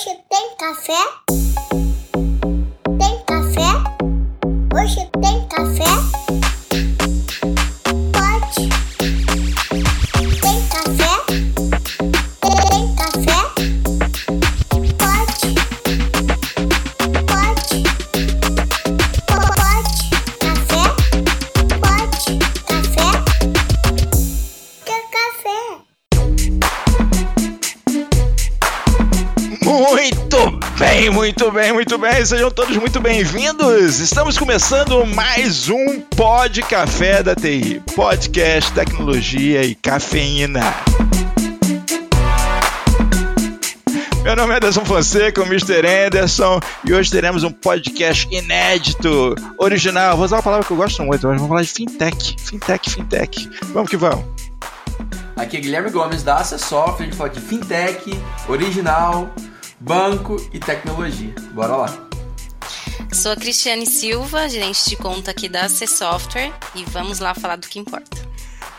Hoje tem café? Sejam todos muito bem-vindos. Estamos começando mais um Pod Café da TI, podcast, tecnologia e cafeína. Meu nome é Anderson Fonseca, o Mr. Anderson, e hoje teremos um podcast inédito, original. Vou usar uma palavra que eu gosto muito, mas vamos falar de fintech, fintech, fintech. Vamos que vamos. Aqui é Guilherme Gomes da Acer Software, a gente fala de fintech, original, banco e tecnologia. Bora lá. Sou a Cristiane Silva, gerente de conta aqui da AC Software e vamos lá falar do que importa.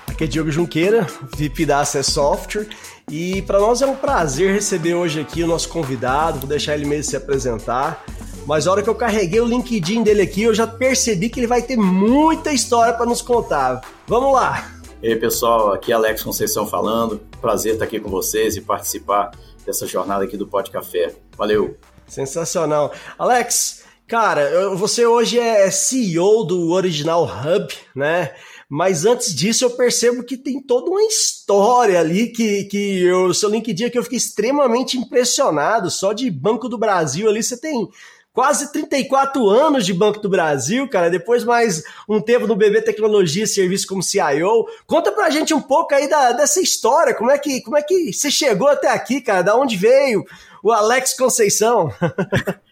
Aqui é Diogo Junqueira, VIP da Access Software. E para nós é um prazer receber hoje aqui o nosso convidado, vou deixar ele mesmo se apresentar. Mas a hora que eu carreguei o LinkedIn dele aqui, eu já percebi que ele vai ter muita história para nos contar. Vamos lá! E aí, pessoal, aqui é Alex Conceição falando. Prazer estar aqui com vocês e participar dessa jornada aqui do Pod Café. Valeu! Sensacional. Alex, cara, você hoje é CEO do Original Hub, né? Mas antes disso, eu percebo que tem toda uma história ali que, que o seu LinkedIn aqui eu fiquei extremamente impressionado. Só de Banco do Brasil ali, você tem quase 34 anos de Banco do Brasil, cara. Depois mais um tempo no BB Tecnologia, serviço como CIO. Conta pra gente um pouco aí da, dessa história. Como é, que, como é que você chegou até aqui, cara? Da onde veio o Alex Conceição?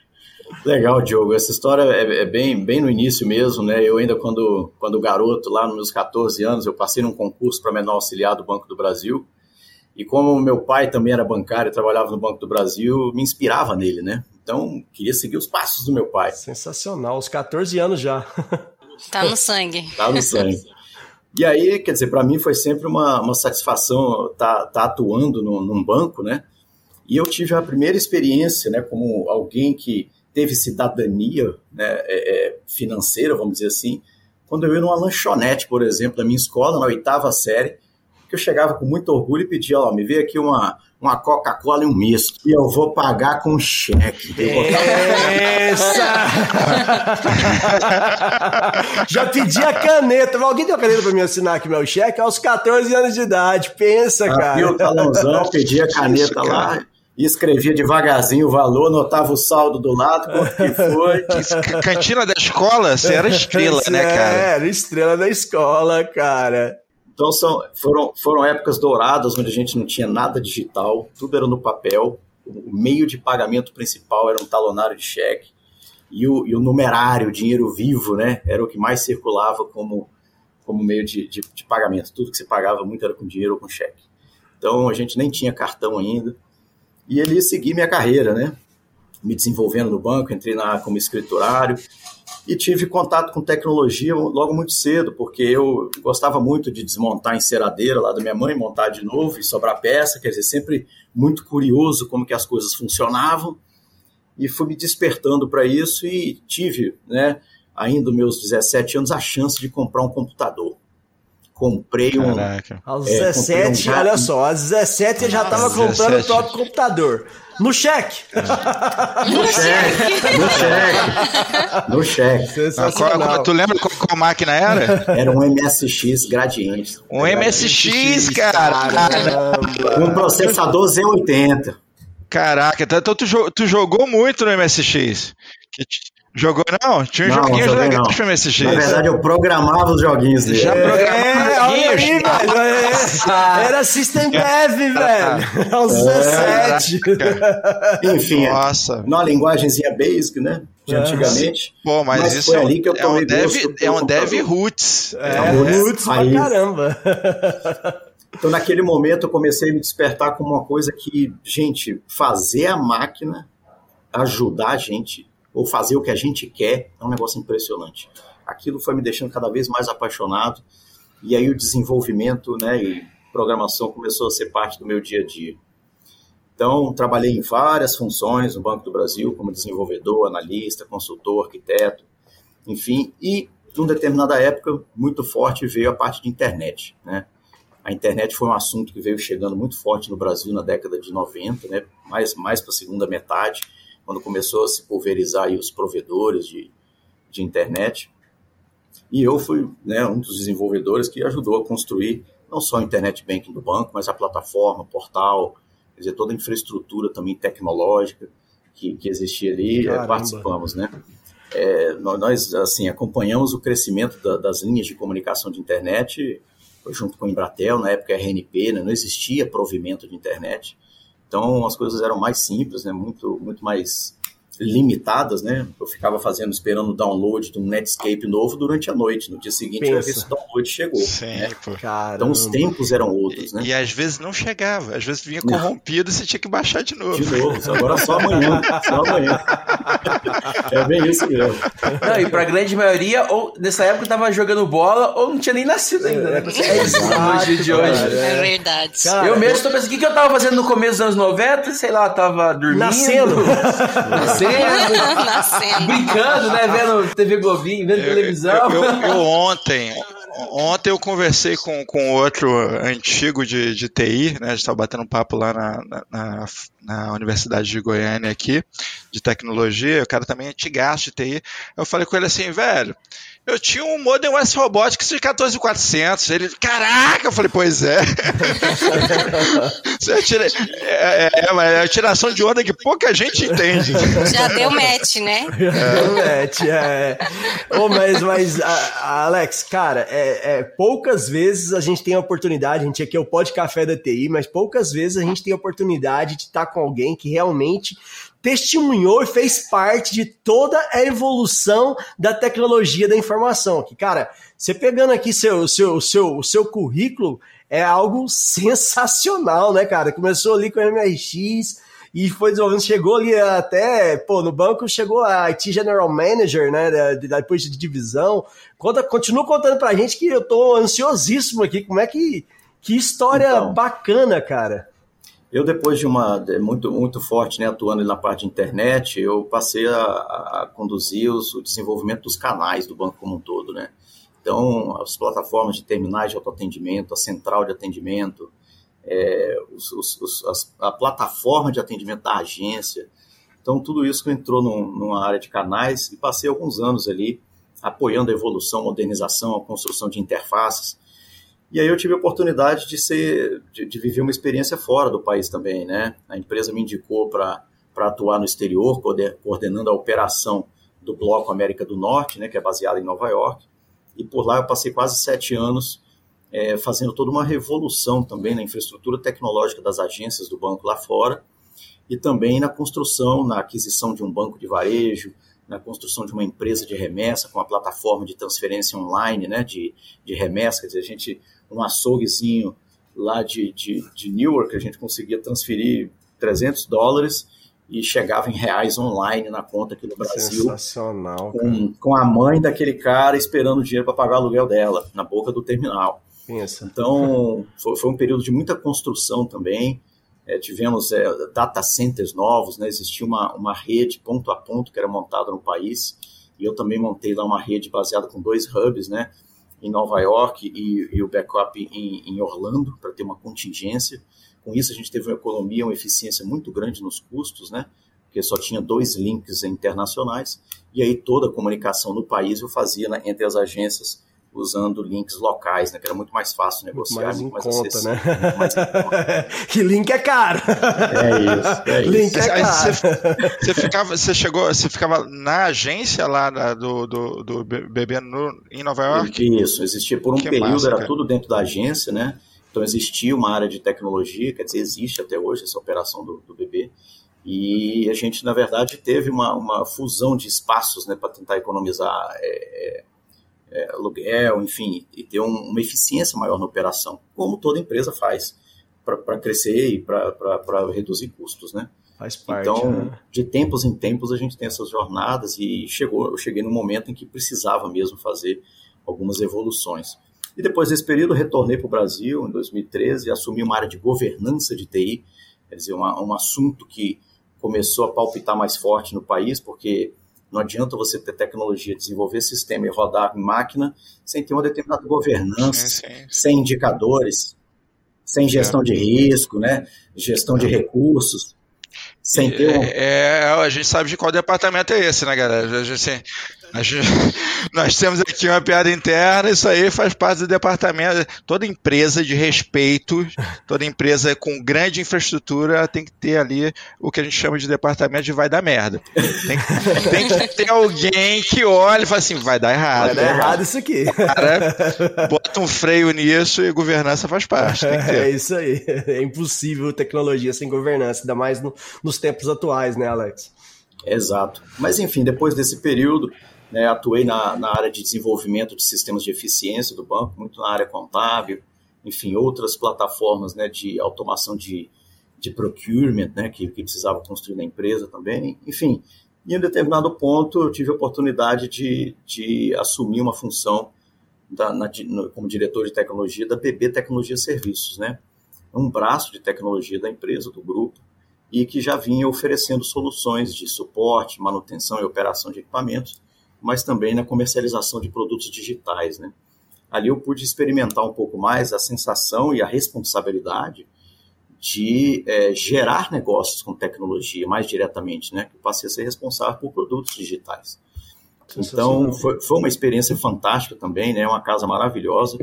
Legal, Diogo. Essa história é, é bem, bem no início mesmo, né? Eu ainda, quando, quando garoto, lá nos meus 14 anos, eu passei num concurso para menor auxiliar do Banco do Brasil. E como meu pai também era bancário e trabalhava no Banco do Brasil, me inspirava nele, né? Então, queria seguir os passos do meu pai. Sensacional, os 14 anos já. Tá no sangue. Tá no sangue. E aí, quer dizer, para mim foi sempre uma, uma satisfação estar tá, tá atuando num, num banco, né? E eu tive a primeira experiência, né, como alguém que teve cidadania né, é, é, financeira, vamos dizer assim, quando eu ia numa lanchonete, por exemplo, na minha escola, na oitava série, que eu chegava com muito orgulho e pedia, ó, me vê aqui uma, uma Coca-Cola e um misto, e eu vou pagar com cheque. Essa! Já pedi a caneta. Alguém deu a caneta pra mim assinar aqui meu cheque aos 14 anos de idade. Pensa, o cara. talãozão, pedia a caneta Isso, cara. E escrevia devagarzinho o valor, anotava o saldo do lado, quanto que foi. Cantina da escola, você era estrela, né, cara? É, era estrela da escola, cara. Então são, foram, foram épocas douradas onde a gente não tinha nada digital, tudo era no papel. O meio de pagamento principal era um talonário de cheque e o, e o numerário, o dinheiro vivo, né, era o que mais circulava como, como meio de, de, de pagamento. Tudo que se pagava muito era com dinheiro ou com cheque. Então a gente nem tinha cartão ainda. E ele seguir minha carreira, né? Me desenvolvendo no banco, entrei na, como escriturário e tive contato com tecnologia logo muito cedo, porque eu gostava muito de desmontar a enceradeira lá da minha mãe, montar de novo e sobrar peça, quer dizer, sempre muito curioso como que as coisas funcionavam e fui me despertando para isso e tive, né, ainda meus 17 anos, a chance de comprar um computador. Comprei um, Caraca. Aos É, 17, comprei um olha só, aos 17 eu já tava comprando o 17. próprio computador. No cheque. no cheque, no cheque, no cheque. Ah, qual- tu lembra qual, qual máquina era? Era um MSX Gradiente. Um MSX, cara. Caramba. Um processador Z80. Caraca, então tu, jo- tu jogou muito no MSX. Jogou não? Tinha Não, joguinhos joguei legais não. pro MSX. Na verdade, eu programava os joguinhos dele. Já É, programava olha aí, joguinhos. velho. é. Era System Dev, velho. Aos 17. Enfim, é, Nossa. numa linguagemzinha basic, né? De É. antigamente. Pô, mas, Mas isso foi é um, ali que eu é um tomei dev, é um dev roots. É, Roots, roots pra raiz. caramba. Então, naquele momento, eu comecei a me despertar como uma coisa que, gente, fazer a máquina ajudar a gente, ou fazer o que a gente quer, é um negócio impressionante. Aquilo foi me deixando cada vez mais apaixonado, e aí o desenvolvimento né, e programação começou a ser parte do meu dia a dia. Então, trabalhei em várias funções no Banco do Brasil, como desenvolvedor, analista, consultor, arquiteto, enfim, e numa determinada época, muito forte veio a parte de internet, né? A internet foi um assunto que veio chegando muito forte no Brasil na década de 90, né? mais, mais para a segunda metade, quando começou a se pulverizar os provedores de, de internet. E eu fui né, um dos desenvolvedores que ajudou a construir não só o internet banking do banco, mas a plataforma, o portal, quer dizer, toda a infraestrutura também tecnológica que, que existia ali, é, participamos, né? É, nós, assim, acompanhamos o crescimento da, das linhas de comunicação de internet junto com a Embratel, na época RNP, né, não existia provimento de internet, então as coisas eram mais simples, né, muito, muito mais limitadas, né? Eu ficava fazendo, esperando o download de um Netscape novo durante a noite. No dia seguinte, Pensa. eu ver se o download chegou. Sim, né? Então os tempos eram outros, né? E, e, às vezes não chegava, às vezes vinha corrompido e você tinha que baixar de novo. De novo, agora só amanhã, só amanhã. é bem isso mesmo. Não, e pra grande maioria, ou nessa época tava jogando bola, ou não tinha nem nascido ainda, né? É, é exato, de hoje. É verdade. Cara, eu mesmo tô pensando, o que, que eu tava fazendo no começo dos anos 90? Sei lá, tava dormindo. Nascendo. Nascendo. Nascendo. Brincando, né? Vendo TV Globinho, vendo eu, televisão. Eu, eu, eu, ontem, ontem eu conversei com, com outro antigo de, de TI, né? A gente estava batendo um papo lá na, na, na, Universidade de Goiânia aqui, de tecnologia, o cara também é antigaço de TI. Eu falei com ele assim, velho, eu tinha um Modem West Robotics de 14400. Ele, caraca! Eu falei, pois é. Tira, é, é, é, a tiração de onda que pouca gente entende. Já deu match, né? É. Deu match, é. Oh, mas, mas a, a Alex, cara, é, é, poucas vezes a gente tem a oportunidade, a gente aqui é o Pod Café da TI, mas poucas vezes a gente tem a oportunidade de estar com alguém que realmente testemunhou e fez parte de toda a evolução da tecnologia da informação. Que, cara, você pegando aqui seu, seu, seu, seu currículo, é algo sensacional, né, cara? Começou ali com o MRX e foi desenvolvendo, chegou ali até, pô, no banco chegou a IT General Manager, né, depois de divisão. Conta, continua contando pra gente que eu tô ansiosíssimo aqui, como é que, que história então, bacana, cara. Eu, depois de uma muito, muito forte, né, atuando na parte de internet, eu passei a, a conduzir os, o desenvolvimento dos canais do banco como um todo, né? Então, as plataformas de terminais de autoatendimento, a central de atendimento, é, os, os, os, a plataforma de atendimento da agência. Então, tudo isso entrou num, numa área de canais e passei alguns anos ali apoiando a evolução, modernização, a construção de interfaces e aí eu tive a oportunidade de ser, de, de viver uma experiência fora do país também, né? A empresa me indicou para atuar no exterior, coordenando a operação do Bloco América do Norte, né, que é baseado em Nova York. E por lá eu passei quase sete anos é, fazendo toda uma revolução também na infraestrutura tecnológica das agências do banco lá fora e também na construção, na aquisição de um banco de varejo, na construção de uma empresa de remessa com a plataforma de transferência online, né, de, de remessa, quer dizer, a gente um açouguezinho lá de, de, de Newark, a gente conseguia transferir 300 dólares e chegava em reais online na conta aqui no Brasil. Sensacional. Com, com a mãe daquele cara esperando dinheiro para pagar o aluguel dela, na boca do terminal. Pensa. Então, foi, foi, um período de muita construção também. É, tivemos é, data centers novos, né? existia uma, uma rede ponto a ponto que era montada no país. E eu também montei lá uma rede baseada com dois hubs, né? Em Nova York e, e o backup em, em Orlando para ter uma contingência. Com isso, a gente teve uma economia, uma eficiência muito grande nos custos, né? Porque só tinha dois links internacionais e aí toda a comunicação no país eu fazia né, entre as agências usando links locais, né? Que era muito mais fácil negociar, mais muito mais conta, né? Mais que link é caro. É isso. É link isso. é caro. Você, você, ficava, você chegou, você ficava na agência lá na, do, do, do BB no, em Nova York? Isso, existia por um que período, massa, era cara. tudo dentro da agência, né? Então existia uma área de tecnologia, quer dizer, existe até hoje essa operação do, do BB. E a gente, na verdade, teve uma, uma fusão de espaços né, para tentar economizar é, é, aluguel, enfim, e ter um, uma eficiência maior na operação, como toda empresa faz para crescer e para reduzir custos, né? Faz parte. Então, né? de tempos em tempos a gente tem essas jornadas e chegou, eu cheguei no momento em que precisava mesmo fazer algumas evoluções. E depois desse período retornei para o Brasil em 2013 e assumi uma área de governança de TI quer dizer, uma, um assunto que começou a palpitar mais forte no país, porque não adianta você ter tecnologia, desenvolver sistema e rodar em máquina sem ter uma determinada governança, Sim, sim. sem indicadores, sem gestão de risco, né? gestão de recursos, sem ter um... É, é, a gente sabe de qual departamento é esse, né, galera? A gente, a gente- nós temos aqui uma piada interna, isso aí faz parte do departamento. Toda empresa de respeito, toda empresa com grande infraestrutura tem que ter ali o que a gente chama de departamento de vai dar merda. Tem, que- tem que ter alguém que olhe e fala assim, vai dar errado. Vai dar errado isso aqui. Cara, bota um freio nisso e governança faz parte. Tem que ter. É isso aí. É impossível tecnologia sem governança, ainda mais no- nos tempos atuais, né, Alex? Exato. Mas, enfim, depois desse período, né, atuei na, na área de desenvolvimento de sistemas de eficiência do banco, muito na área contábil, enfim, outras plataformas né, de automação de, de procurement, né, que, que precisava construir na empresa também. Enfim, e em determinado ponto eu tive a oportunidade de, de assumir uma função da, na, no- como diretor de tecnologia da BB Tecnologia Serviços, né? um braço de tecnologia da empresa, do grupo, e que já vinha oferecendo soluções de suporte, manutenção e operação de equipamentos, mas também na comercialização de produtos digitais. Né? Ali eu pude experimentar um pouco mais a sensação e a responsabilidade de eh, gerar negócios com tecnologia mais diretamente, né? que eu passei a ser responsável por produtos digitais. Então, foi, foi uma experiência fantástica também, né? Uma casa maravilhosa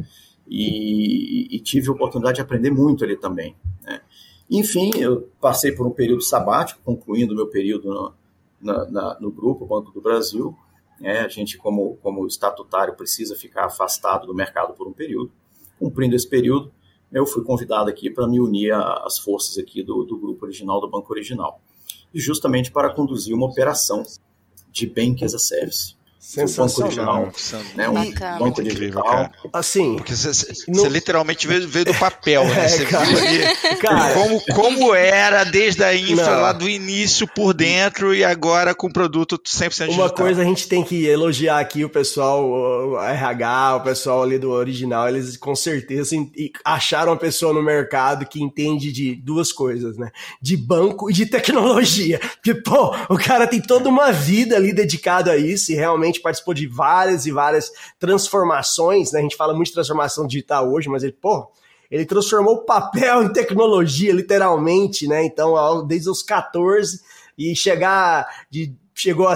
e, e tive a oportunidade de aprender muito ali também. Né? Enfim, eu passei por um período sabático, concluindo o meu período no, na- na- no grupo Banco do Brasil. Né? a gente, como, como estatutário, precisa ficar afastado do mercado por um período. Cumprindo esse período, eu fui convidado aqui para me unir às forças aqui do, do grupo original, do Banco Original. E justamente para conduzir uma operação de Bank as a Service. Sensacional. Né? Um banco Incrível, cara. Assim, Porque você, No- literalmente veio, veio do papel, né? É, Você cara. viu ali Cara. como, como era desde a infra Não. lá do início por dentro e agora com produto 100% digital. Uma coisa a gente tem que elogiar aqui o pessoal, o RH, o pessoal ali do original, eles com certeza acharam uma pessoa no mercado que entende de duas coisas, né? De banco e de tecnologia. Porque, pô, o cara tem toda uma vida ali dedicado a isso e realmente participou de várias e várias transformações, né? A gente fala muito de transformação digital hoje, mas ele, pô, ele transformou o papel em tecnologia, literalmente, né? Então, ao- desde os 14 e chegar de chegou a,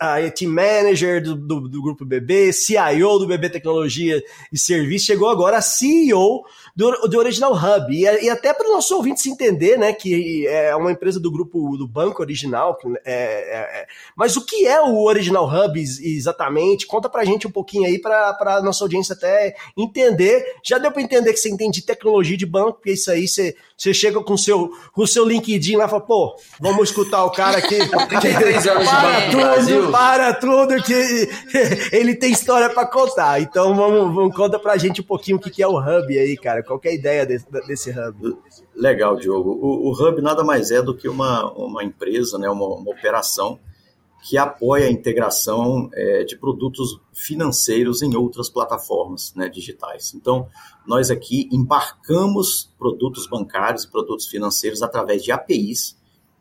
a, a team manager do, do, do grupo BB, CIO do BB Tecnologia e Serviço, chegou agora a CEO do, do Original Hub. E, e até para o nosso ouvinte se entender, né, que é uma empresa do grupo do Banco Original. É, é, é. Mas o que é o Original Hub ex- exatamente? Conta pra gente um pouquinho aí para a nossa audiência até entender. Já deu para entender que você entende de tecnologia de banco, porque isso aí você, você chega com o seu, com o seu LinkedIn lá e fala, pô, vamos escutar o cara aqui. 33 anos de para tudo, para tudo que ele tem história para contar. Então vamos, vamos conta pra gente um pouquinho o que, que é o Hub aí, cara. Qual que é ideia desse, desse Hub? Legal, Diogo. O, o Hub nada mais é do que uma, uma empresa, né, uma, uma operação que apoia a integração é, de produtos financeiros em outras plataformas né, digitais. Então, nós aqui embarcamos produtos bancários e produtos financeiros através de APIs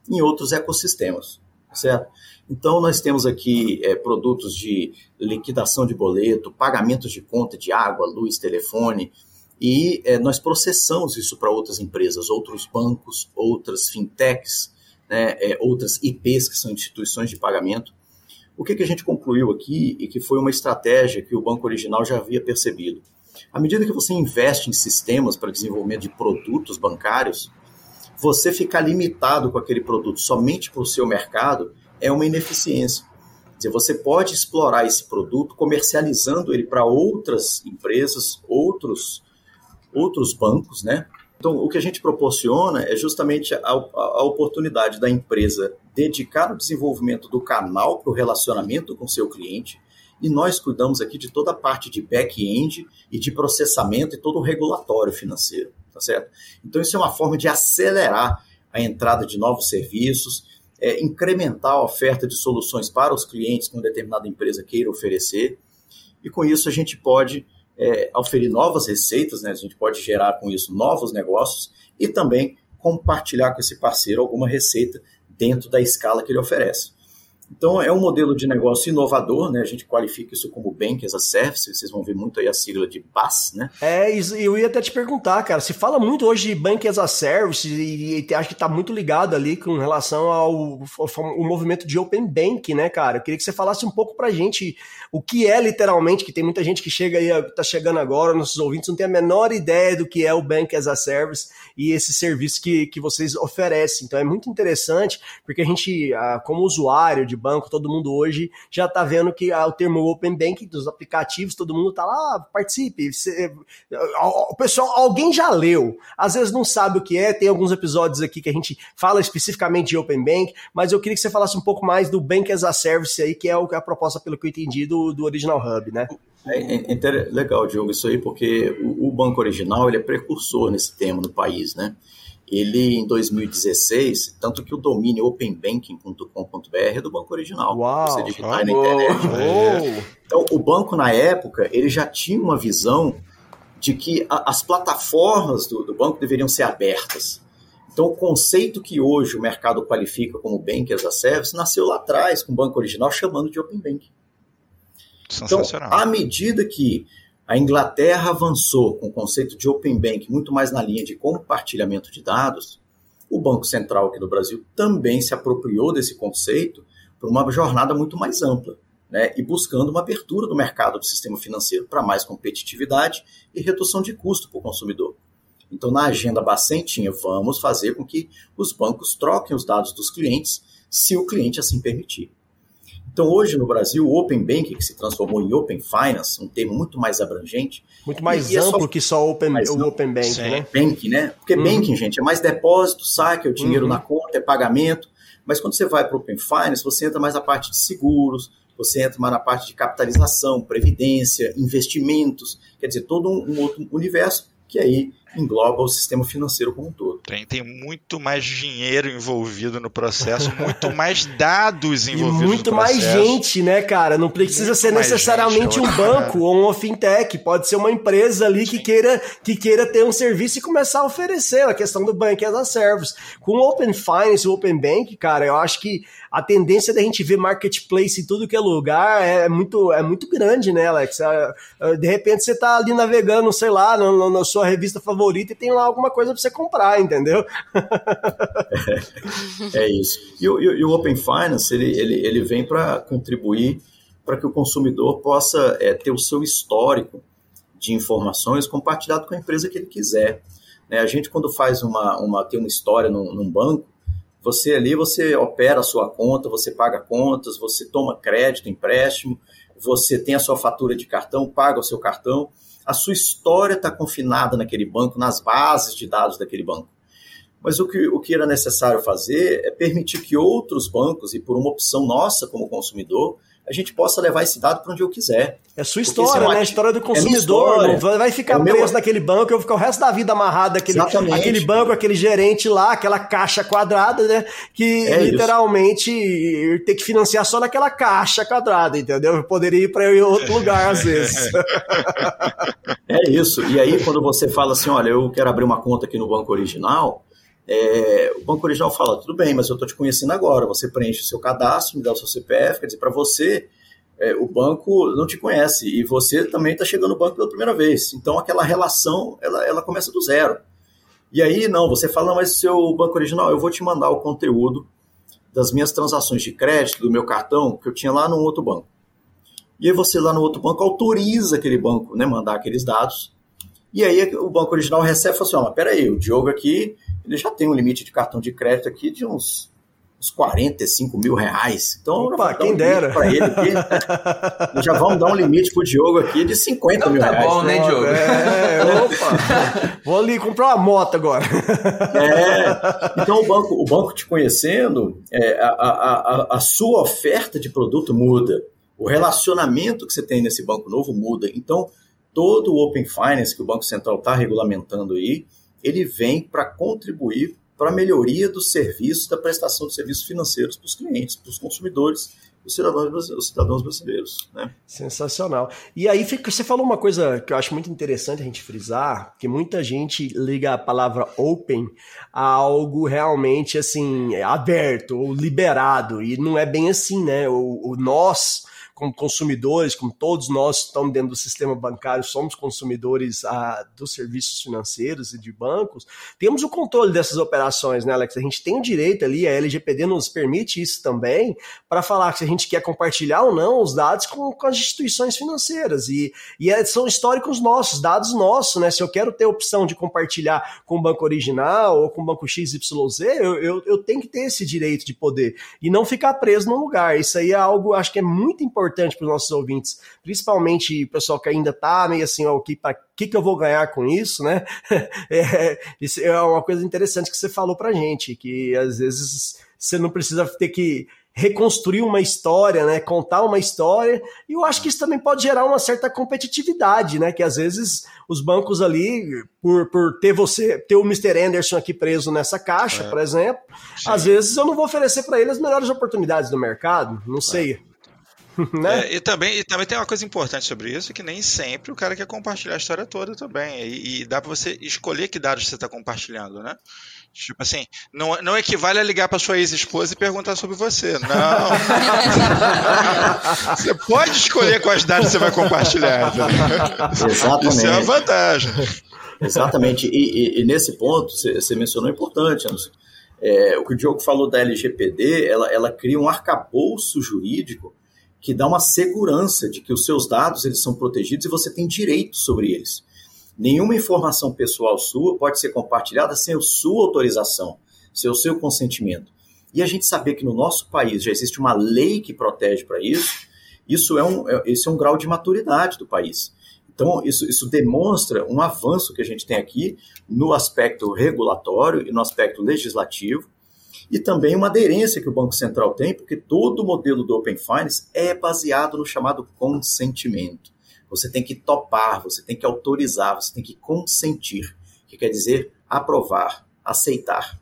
em outros ecossistemas, certo? Então, nós temos aqui é, produtos de liquidação de boleto, pagamentos de conta de água, luz, telefone, e é, nós processamos isso para outras empresas, outros bancos, outras fintechs, né, é, outras IPs, que são instituições de pagamento. O que, que a gente concluiu aqui e que foi uma estratégia que o Banco Original já havia percebido? À medida que você investe em sistemas para desenvolvimento de produtos bancários, você ficar limitado com aquele produto somente para o seu mercado é uma ineficiência. Quer dizer, você pode explorar esse produto comercializando ele para outras empresas, outros, outros bancos, né? Então, o que a gente proporciona é justamente a, a, oportunidade da empresa dedicar o desenvolvimento do canal para o relacionamento com seu cliente, e nós cuidamos aqui de toda a parte de back-end e de processamento e todo o regulatório financeiro, tá certo? Então, isso é uma forma de acelerar a entrada de novos serviços, é, incrementar a oferta de soluções para os clientes que uma determinada empresa queira oferecer, e com isso a gente pode é, oferir novas receitas, né? a gente pode gerar com isso novos negócios e também compartilhar com esse parceiro alguma receita dentro da escala que ele oferece. Então, é um modelo de negócio inovador, né? A gente qualifica isso como Bank as a Service, vocês vão ver muito aí a sigla de BAS, né? É, eu ia até te perguntar, cara, se fala muito hoje de Bank as a Service e, e acho que está muito ligado ali com relação ao, ao, ao, movimento de Open Bank, né, cara? Eu queria que você falasse um pouco pra gente o que é literalmente, que tem muita gente que chega aí, tá chegando agora, nossos ouvintes não tem a menor ideia do que é o Bank as a Service e esse serviço que, que vocês oferecem. Então, é muito interessante, porque a gente, ah, como usuário de banco, todo mundo hoje já está vendo que ah, o termo Open Banking dos aplicativos, todo mundo está lá, ah, participe. o pessoal, alguém já leu, às vezes não sabe o que é, tem alguns episódios aqui que a gente fala especificamente de Open Bank, mas eu queria que você falasse um pouco mais do Bank as a Service aí, que é a proposta, pelo que eu entendi, do, do Original Hub, né? É, é, é legal, Diogo, isso aí, porque o, o banco original ele é precursor nesse tema no país, né? Ele em 2016, tanto que o domínio openbanking.com.br é do banco original. Uau, você digitar na internet. Né? Então, o banco na época, ele já tinha uma visão de que a, as plataformas do, do, banco deveriam ser abertas. Então, o conceito que hoje o mercado qualifica como Bank as a Service nasceu lá atrás com o banco original chamando de Open Banking. Então, à medida que a Inglaterra avançou com o conceito de Open Bank muito mais na linha de compartilhamento de dados. O Banco Central aqui no Brasil também se apropriou desse conceito por uma jornada muito mais ampla, né, e buscando uma abertura do mercado do sistema financeiro para mais competitividade e redução de custo para o consumidor. Então, na agenda Bacen vamos fazer com que os bancos troquem os dados dos clientes, se o cliente assim permitir. Então, hoje no Brasil, o Open Banking, que se transformou em Open Finance, um termo muito mais abrangente. Muito mais amplo é só... que só open, o amplo. Open Banking, Sim. né? Banking, né? Porque uhum. Banking, gente, é mais depósito, saque, é o dinheiro uhum. na conta, é pagamento. Mas quando você vai para o Open Finance, você entra mais na parte de seguros, você entra mais na parte de capitalização, previdência, investimentos, quer dizer, todo um, um outro universo que aí engloba o sistema financeiro como um todo. Tem, tem muito mais dinheiro envolvido no processo, muito mais dados envolvidos e muito mais gente, né, cara? Não precisa muito ser necessariamente gente, um banco ou uma fintech, pode ser uma empresa ali que queira, que queira ter um serviço e começar a oferecer a questão do bank as a service. Com o Open Finance, o Open Bank, cara, eu acho que a tendência da gente ver marketplace em tudo que é lugar é muito, é muito grande, né, Alex? É, é, de repente você tá ali navegando, sei lá, na, na sua revista favorita e tem lá alguma coisa para você comprar, entendeu? é, é isso. E o, e o, Open Finance, ele, ele, ele vem para contribuir para que o consumidor possa é, ter o seu histórico de informações compartilhado com a empresa que ele quiser. Né? A gente, quando faz uma, uma tem uma história num, num banco, você ali, você opera a sua conta, você paga contas, você toma crédito, empréstimo, você tem a sua fatura de cartão, paga o seu cartão. A sua história está confinada naquele banco, nas bases de dados daquele banco. Mas o que, o que era necessário fazer é permitir que outros bancos, e por uma opção nossa como consumidor, a gente possa levar esse dado para onde eu quiser. É sua história, é né? A história do é consumidor. É não vai ficar é preso meu... naquele banco, eu vou ficar o resto da vida amarrado aquele, aquele banco, aquele gerente lá, aquela caixa quadrada, né? Que é literalmente isso. ter que financiar só naquela caixa quadrada, entendeu? Eu poderia ir para outro lugar às vezes. é isso. E aí, quando você fala assim, olha, eu quero abrir uma conta aqui no banco original, é, o banco original fala, tudo bem, mas eu estou te conhecendo agora, você preenche o seu cadastro, me dá o seu CPF, quer dizer, para você, é, o banco não te conhece e você também está chegando no banco pela primeira vez. Então aquela relação, ela, ela começa do zero. E aí, não, você fala, mas seu banco original, eu vou te mandar o conteúdo das minhas transações de crédito, do meu cartão, que eu tinha lá no outro banco. E aí você lá no outro banco autoriza aquele banco, né, mandar aqueles dados. E aí o banco original recebe e fala assim, ó, oh, peraí, o Diogo aqui ele já tem um limite de cartão de crédito aqui de uns, uns 45 mil reais. Então, Opa, quem um dera. Para ele aqui. já vamos dar um limite pro Diogo aqui de 50 então, mil tá reais. Tá bom, né, Diogo? É, opa. Vou ali comprar uma moto agora. É, então, o banco, o banco te conhecendo, é, a, a, a, a sua oferta de produto muda. O relacionamento que você tem nesse banco novo muda. Então, todo o Open Finance que o Banco Central está regulamentando aí, ele vem para contribuir para a melhoria do serviço, da prestação de serviços financeiros para os clientes, para os consumidores os cidadãos, os cidadãos brasileiros. Né? Sensacional. E aí você falou uma coisa que eu acho muito interessante a gente frisar, que muita gente liga a palavra open a algo realmente assim aberto ou liberado e não é bem assim, né? O, o nós como consumidores, como todos nós estamos dentro do sistema bancário, somos consumidores ah, dos serviços financeiros e de bancos, temos o controle dessas operações, né, Alex? A gente tem o direito ali, a LGPD nos permite isso também, para falar se a gente quer compartilhar ou não os dados com, com as instituições financeiras. E, e é, são históricos nossos, dados nossos, né? Se eu quero ter a opção de compartilhar com o banco original ou com o banco XYZ, eu, eu, eu tenho que ter esse direito de poder e não ficar preso num lugar. Isso aí é algo, acho que é muito importante importante para os nossos ouvintes, principalmente o pessoal que ainda está meio assim, o que, que, que eu vou ganhar com isso, né? É, isso é uma coisa interessante que você falou para gente, que às vezes você não precisa ter que reconstruir uma história, né? Contar uma história. E eu acho que isso também pode gerar uma certa competitividade, né? Que às vezes os bancos ali, por, por ter você, ter o Mr. Anderson aqui preso nessa caixa, é. por exemplo, Sim. às vezes eu não vou oferecer para ele as melhores oportunidades do mercado. Não sei. É. né? É, e, também, e também tem uma coisa importante sobre isso, que nem sempre o cara quer compartilhar a história toda também. E, e dá para você escolher que dados você está compartilhando, né? Tipo assim, não, não equivale a ligar para sua ex-esposa e perguntar sobre você. Não. você pode escolher quais dados você vai compartilhar. Exatamente. Isso é uma vantagem. Exatamente. E, e, e nesse ponto, você, você mencionou importante, é, o que o Diogo falou da LGPD, ela, ela cria um arcabouço jurídico que dá uma segurança de que os seus dados eles são protegidos e você tem direito sobre eles. Nenhuma informação pessoal sua pode ser compartilhada sem a sua autorização, sem o seu consentimento. E a gente saber que no nosso país já existe uma lei que protege para isso, isso é um, é, esse é um grau de maturidade do país. Então, isso, isso demonstra um avanço que a gente tem aqui no aspecto regulatório e no aspecto legislativo, e também uma aderência que o Banco Central tem, porque todo o modelo do Open Finance é baseado no chamado consentimento. Você tem que topar, você tem que autorizar, você tem que consentir, que quer dizer aprovar, aceitar.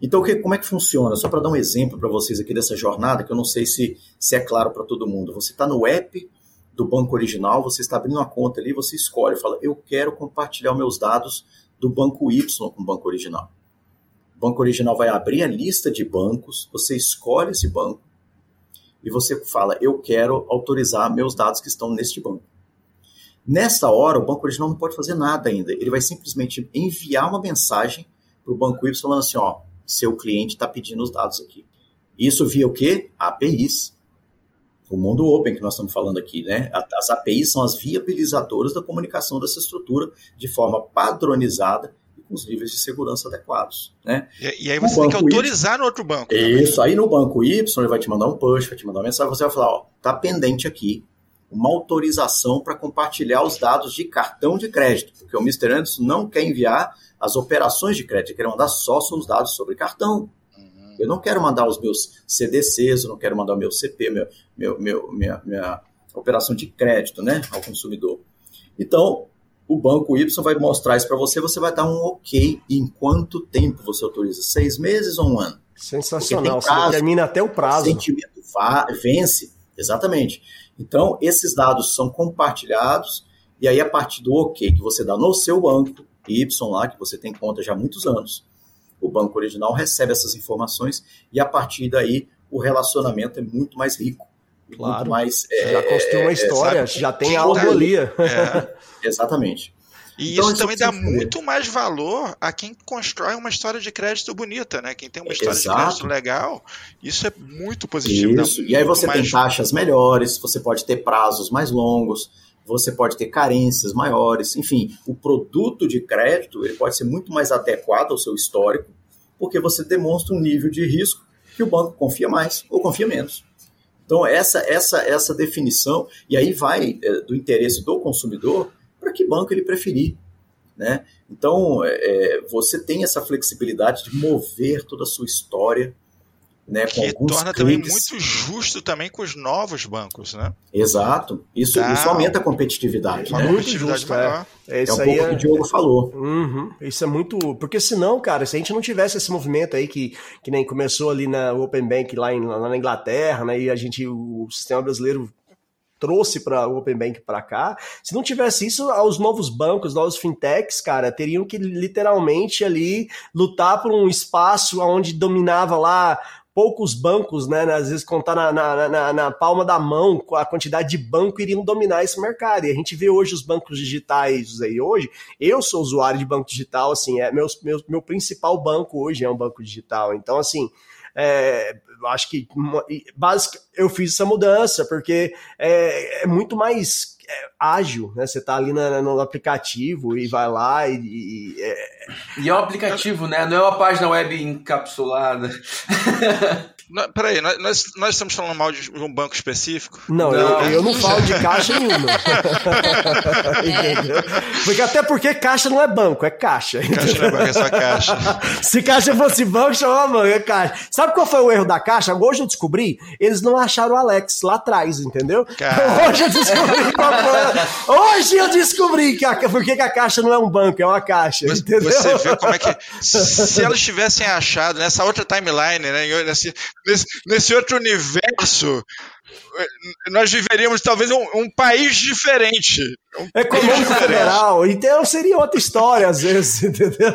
Então, como é que funciona? Só para dar um exemplo para vocês aqui dessa jornada, que eu não sei se, se é claro para todo mundo. Você está no app do banco original, você está abrindo uma conta ali, você escolhe, fala, eu quero compartilhar meus dados do banco Y com o banco original. O banco original vai abrir a lista de bancos, você escolhe esse banco e você fala: Eu quero autorizar meus dados que estão neste banco. Nesta hora, o banco original não pode fazer nada ainda. Ele vai simplesmente enviar uma mensagem para o banco Y falando assim: Ó, seu cliente está pedindo os dados aqui. Isso via o quê? APIs. O mundo open que nós estamos falando aqui, né? As APIs são as viabilizadoras da comunicação dessa estrutura de forma padronizada com os níveis de segurança adequados. Né? E, e aí você tem que autorizar y, no outro banco. Isso, aí no banco Y ele vai te mandar um push, vai te mandar uma mensagem, você vai falar, ó, tá pendente aqui uma autorização para compartilhar os dados de cartão de crédito, porque o Mr. Anderson não quer enviar as operações de crédito, ele quer mandar só os dados sobre cartão. Uhum. Eu não quero mandar os meus CDCs, eu não quero mandar o meu CP, meu, meu, meu minha, minha operação de crédito né, ao consumidor. Então, o banco Y vai mostrar isso para você, você vai dar um ok em quanto tempo você autoriza, seis meses ou um ano. Sensacional, prazo, você termina até o prazo. O sentimento vence, exatamente. Então, esses dados são compartilhados, e aí a partir do ok que você dá no seu banco Y lá, que você tem conta já há muitos anos, o banco original recebe essas informações, e a partir daí o relacionamento é muito mais rico. Claro. Muito mais, é, já construiu uma é, história, é, já tem algo ali. É. Exatamente. E então, isso também dá muito mais valor a quem constrói uma história de crédito bonita, né? Quem tem uma história Exato. de crédito legal, isso é muito positivo. Isso. E aí você mais... tem taxas melhores, você pode ter prazos mais longos, você pode ter carências maiores, enfim, o produto de crédito ele pode ser muito mais adequado ao seu histórico, porque você demonstra um nível de risco que o banco confia mais ou confia menos. Então essa essa essa definição e aí vai é, do interesse do consumidor para que banco ele preferir. Né? Então, é, é, você tem essa flexibilidade de mover toda a sua história né, com Que torna também muito justo também com os novos bancos, né? Exato. Isso, Tá. isso aumenta a competitividade. Uma né? Muito competitividade justo, é. É É isso um aí. pouco o é- que o Diogo falou. Uhum. Isso é muito. Porque senão, cara, se a gente não tivesse esse movimento aí que, que nem começou ali na Open Bank lá, em- lá na Inglaterra, né? E a gente, o sistema brasileiro trouxe para o Open Bank para cá. Se não tivesse isso, os novos bancos, novos fintechs, cara, teriam que literalmente ali lutar por um espaço onde dominava lá poucos bancos, né? Às vezes contar na, na, na, na palma da mão a quantidade de banco iriam dominar esse mercado. E a gente vê hoje os bancos digitais aí hoje. Eu sou usuário de banco digital, assim, é meu, meu, meu principal banco hoje é um banco digital. Então, assim, é, acho que basic, eu fiz essa mudança porque é, é muito mais é, ágil, né? Você tá ali na- no aplicativo e vai lá e, e- é, E é um aplicativo, né? Não é uma página web encapsulada. Não, peraí, nós, nós, estamos falando mal de um banco específico? Não, Não. Eu, eu não falo de caixa nenhuma. Entendeu? Porque até porque caixa não é banco, é caixa. Caixa não é banco, é só caixa. Se caixa fosse banco, chamava banco, é caixa. Sabe qual foi o erro da caixa? Hoje eu descobri, eles não acharam o Alex lá atrás, entendeu? Cara. Hoje eu descobri qual foi. Hoje eu descobri que a, por que a caixa não é um banco, é uma caixa, entendeu? Você vê como é que. Se elas tivessem achado nessa outra timeline, né, nesse, nesse, nesse outro universo, nós viveríamos talvez um, um país diferente. Um É país diferente. federal, então seria outra história às vezes, entendeu?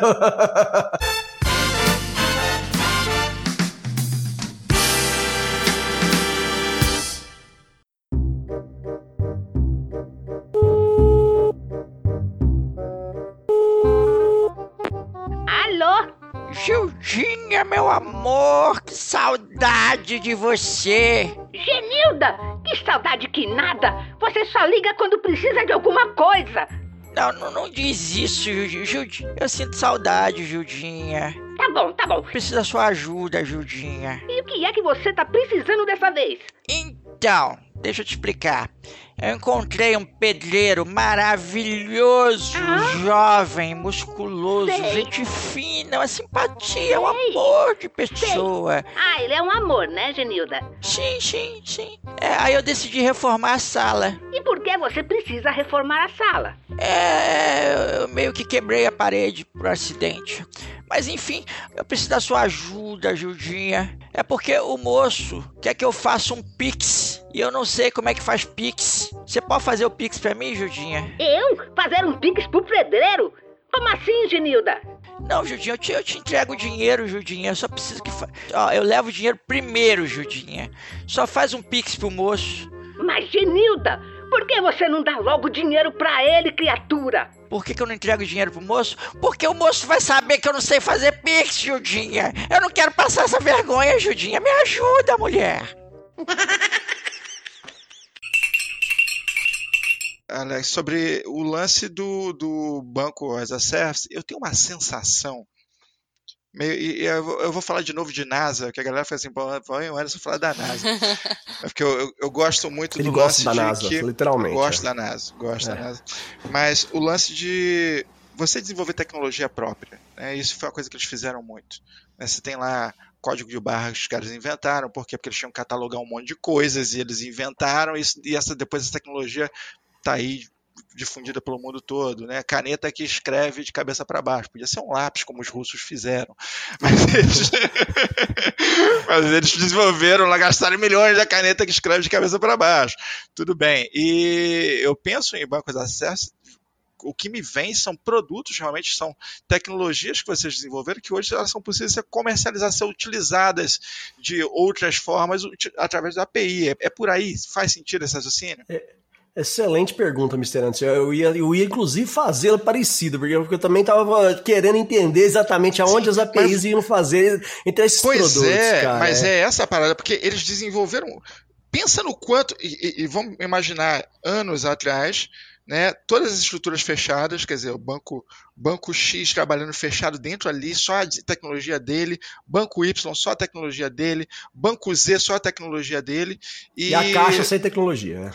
Alô? Gildinha, meu amor, que saudade de você. Genilda? Que saudade que nada! Você só liga quando precisa de alguma coisa. Não, não, não diz isso. Gildinha. Eu sinto saudade, Gildinha. Tá bom, tá bom. Preciso da sua ajuda, Gildinha. E o que é que você tá precisando dessa vez? Então, deixa eu te explicar. Eu encontrei um pedreiro maravilhoso, Ah? jovem, musculoso, Sei. gente fina, uma simpatia, um Sei. amor de pessoa. Ah, ele é um amor, né, Genilda? Sim, sim, sim. É, aí eu decidi reformar a sala. E por que você precisa reformar a sala? É, eu meio que quebrei a parede por acidente. Mas enfim, eu preciso da sua ajuda, Judinha. É porque o moço quer que eu faça um pix. E eu não sei como é que faz pix. Você pode fazer o pix pra mim, Judinha? Eu? Fazer um pix pro pedreiro? Como assim, Genilda? Não, Judinha, eu te, eu te entrego o dinheiro, Judinha. Eu só preciso que. Fa... Ó, eu levo o dinheiro primeiro, Judinha. Só faz um pix pro moço. Mas, Genilda, por que você não dá logo dinheiro pra ele, criatura? Por que, que eu não entrego o dinheiro pro moço? Porque o moço vai saber que eu não sei fazer pix, Judinha. Eu não quero passar essa vergonha, Judinha. Me ajuda, mulher. Alex, sobre o lance do, do banco as a service, eu tenho uma sensação. Meio, e, eu, vou, eu vou falar de novo de NASA, que a galera fala assim, pô, vai o Anderson falar da NASA. É porque eu, eu, eu gosto muito Ele do gosta lance da de NASA, que, literalmente. Gosto é. da NASA, gosto É. da NASA. Mas o lance de você desenvolver tecnologia própria, né, isso foi uma coisa que eles fizeram muito. né, você tem lá código de barras que os caras inventaram, por quê? Porque eles tinham que catalogar um monte de coisas e eles inventaram isso, e essa, depois essa tecnologia está aí difundida pelo mundo todo, né? Caneta que escreve de cabeça para baixo. Podia ser um lápis, como os russos fizeram. Mas eles, Mas eles desenvolveram lá, gastaram milhões da caneta que escreve de cabeça para baixo. Tudo bem. E eu penso em bancos de acesso. O que me vem são produtos, realmente são tecnologias que vocês desenvolveram que hoje elas são possíveis de ser comercializadas, ser utilizadas de outras formas através da API. É, é por aí? Faz sentido esse raciocínio? Excelente pergunta, Mr. Anderson. Eu ia, eu ia inclusive fazê-la parecida, porque eu, porque eu também estava querendo entender exatamente aonde as APIs iam fazer entre esses Pois produtos, é, cara. mas é essa a parada, porque eles desenvolveram. Pensa no quanto, e, e- e vamos imaginar anos atrás, né, todas as estruturas fechadas, quer dizer, o banco, banco X trabalhando fechado dentro ali, só a tecnologia dele, banco Y, só a tecnologia dele, banco Z, só a tecnologia dele. E, e a caixa sem tecnologia, né?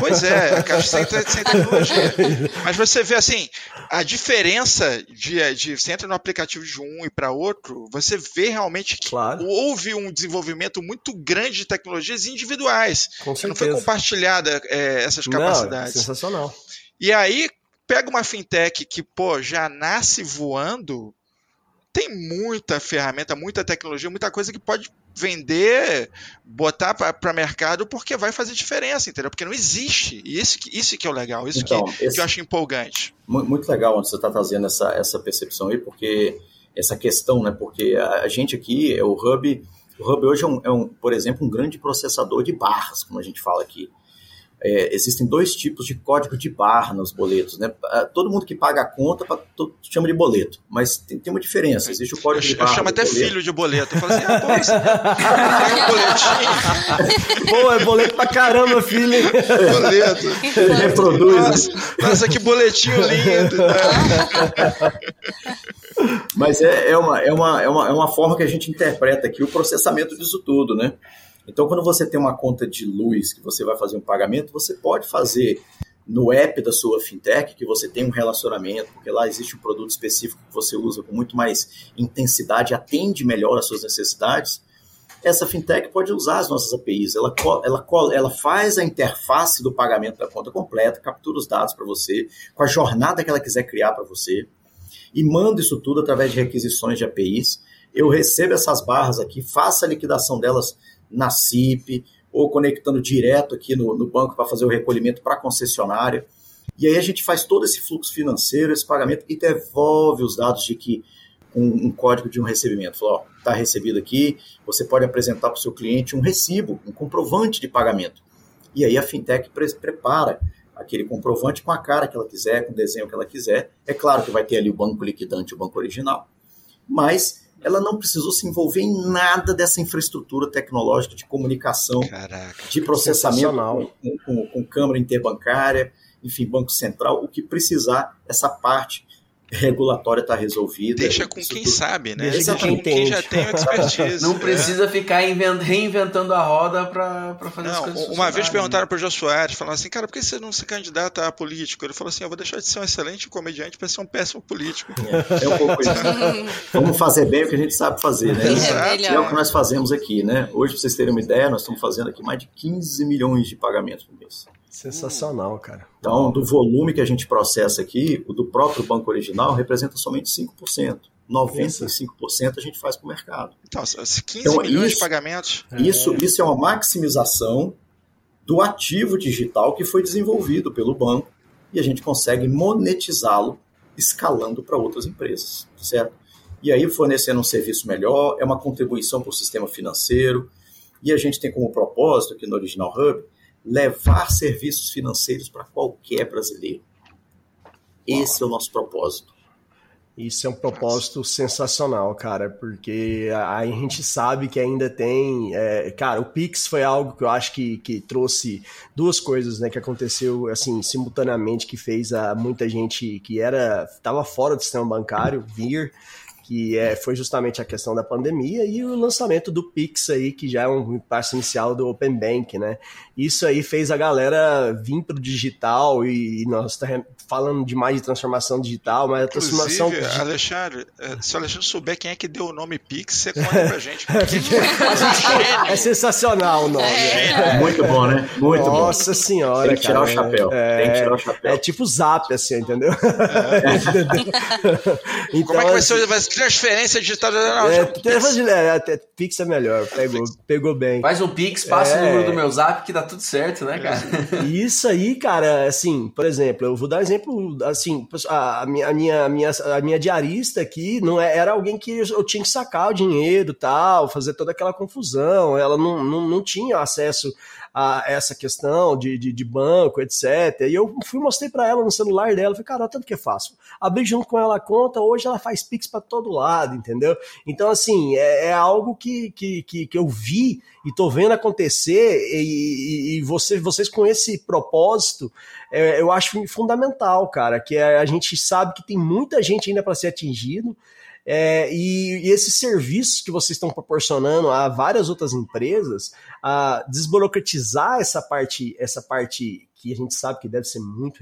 Pois é, a caixa sem, sem tecnologia. Mas você vê assim, a diferença de, de você entra no aplicativo de um e para outro, você vê realmente que claro. houve um desenvolvimento muito grande de tecnologias individuais. Com certeza. Não foi compartilhada é, essas capacidades. Não, sensacional. E aí, pega uma fintech que, pô, já nasce voando, tem muita ferramenta, muita tecnologia, muita coisa que pode vender, botar para mercado, porque vai fazer diferença, entendeu? Porque não existe. E isso, isso que é o legal, isso então, que, esse, que eu acho empolgante. Muito legal onde você está trazendo essa, essa percepção aí, porque essa questão, né? Porque a, a gente aqui, é o Hub, o Hub hoje é, um, é um, por exemplo, um grande processador de barras, como a gente fala aqui é, existem dois tipos de código de barra nos boletos. Né? Ah, todo mundo que paga a conta todo, chama de boleto, mas tem, tem, uma diferença. Existe o código eu, de barra. Eu chamo até boleto. filho de boleto. Eu falo assim, ah, pô, é boletinho. Pô, é boleto pra caramba, filho. boleto. Ele reproduz. Nossa, nossa, que boletinho lindo. Mas é, é, uma, é, uma, é, uma, é uma forma que a gente interpreta aqui o processamento disso tudo, né? Então, quando você tem uma conta de luz que você vai fazer um pagamento, você pode fazer no app da sua fintech, que você tem um relacionamento, porque lá existe um produto específico que você usa com muito mais intensidade, atende melhor às suas necessidades. Essa fintech pode usar as nossas APIs. Ela, ela, ela faz a interface do pagamento da conta completa, captura os dados para você, com a jornada que ela quiser criar para você, e manda isso tudo através de requisições de APIs. Eu recebo essas barras aqui, faço a liquidação delas na CIP, ou conectando direto aqui no, no banco para fazer o recolhimento para a concessionária. E aí a gente faz todo esse fluxo financeiro, esse pagamento e devolve os dados de que um, um código de um recebimento. Está recebido aqui, você pode apresentar para o seu cliente um recibo, um comprovante de pagamento. E aí a fintech pre prepara aquele comprovante com a cara que ela quiser, com o desenho que ela quiser. É claro que vai ter ali o banco liquidante, o banco original, mas ela não precisou se envolver em nada dessa infraestrutura tecnológica de comunicação, Caraca, de processamento com, com, com, câmara interbancária, enfim, Banco Central, o que precisar, essa parte regulatória está resolvida. Deixa com quem tudo. sabe, né? Deixa, com quem já tem expertise. Não precisa é. ficar reinventando a roda para fazer não, as coisas Uma vez perguntaram para o Jô Soares, falaram assim, cara, por que você não se candidata a político? Ele falou assim, eu vou deixar de ser um excelente comediante para ser um péssimo político. É, é um pouco isso. Vamos fazer bem o que a gente sabe fazer, né? É, é o que nós fazemos aqui, né? Hoje, para vocês terem uma ideia, nós estamos fazendo aqui mais de 15 milhões de pagamentos por mês. Sensacional, cara. Então, do volume que a gente processa aqui, o do próprio banco original representa somente 5%. 95% a gente faz para o mercado. Então, 15 então, milhões isso, de pagamentos. Isso, é. isso é uma maximização do ativo digital que foi desenvolvido pelo banco e a gente consegue monetizá-lo escalando para outras empresas, certo? E aí fornecendo um serviço melhor, é uma contribuição para o sistema financeiro e a gente tem como propósito aqui no Original Hub levar serviços financeiros para qualquer brasileiro. Esse é o nosso propósito. Isso é um propósito sensacional, cara, porque a, a gente sabe que ainda tem. É, cara, o Pix foi algo que eu acho que, que trouxe duas coisas, né, que aconteceu assim simultaneamente, que fez a muita gente que era estava fora do sistema bancário vir que é, foi justamente a questão da pandemia e o lançamento do Pix aí, que já é um passo inicial do Open Bank, né? Isso aí fez a galera vir para o digital e, e nós estamos tá falando demais de transformação digital, mas a transformação... Inclusive, Alexandre, eh, se o Alexandre souber quem é que deu o nome Pix, você conta pra gente. é sensacional o nome. É. Muito bom, né? Muito Nossa bom. Nossa senhora, Tem que tirar cara, o chapéu. É, Tem que tirar o chapéu. É tipo zap, assim, entendeu? É. então, Como é que vai ser? Vai ser transferência digital? Não, é, transferência, é, Pix é melhor. Pegou, pegou bem. Faz um Pix, passa é... o número do meu zap que dá tudo certo, né, cara? Isso aí, cara, assim, por exemplo, eu vou dar um exemplo, assim, a, minha, a, minha, a, minha, a minha diarista aqui não é, era alguém que eu tinha que sacar o dinheiro tal, fazer toda aquela confusão, ela não, não, não tinha acesso a essa questão de, de, de banco, etc. E eu fui mostrei para ela no celular dela, falei, cara, tanto que é fácil. Abri junto com ela a conta, hoje ela faz Pix para todo lado, entendeu? Então, assim, é, é algo que, que, que, que, eu vi e tô vendo acontecer, e, e, e você, vocês com esse propósito, é, eu acho fundamental, cara, que a gente sabe que tem muita gente ainda para ser atingido, é, e, e, esses serviços que vocês estão proporcionando a várias outras empresas, a desburocratizar essa parte, essa parte que a gente sabe que deve ser muito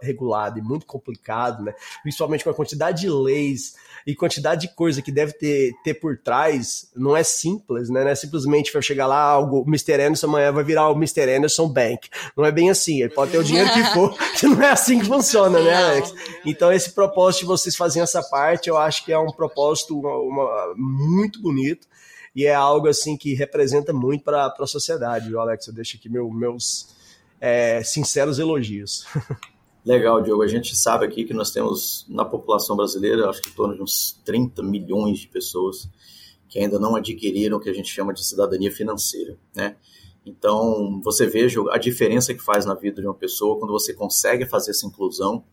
regulado e muito complicado, né? principalmente com a quantidade de leis e quantidade de coisa que deve ter, ter por trás, não é simples, né? Não é simplesmente para chegar lá, algo, o Mr. Anderson amanhã vai virar o Mr. Anderson Bank. Não é bem assim, ele pode ter o dinheiro que for, que não é assim que funciona, né, Alex? Então, esse propósito de vocês fazerem essa parte, eu acho que é um propósito uma, uma, muito bonito e é algo assim que representa muito para a sociedade, viu, Alex? Eu deixo aqui meu, meus é, sinceros elogios. Legal, Diogo. A gente sabe aqui que nós temos na população brasileira, acho que em torno de uns 30 milhões de pessoas que ainda não adquiriram o que a gente chama de cidadania financeira, né? Então, você veja a diferença que faz na vida de uma pessoa quando você consegue fazer essa inclusão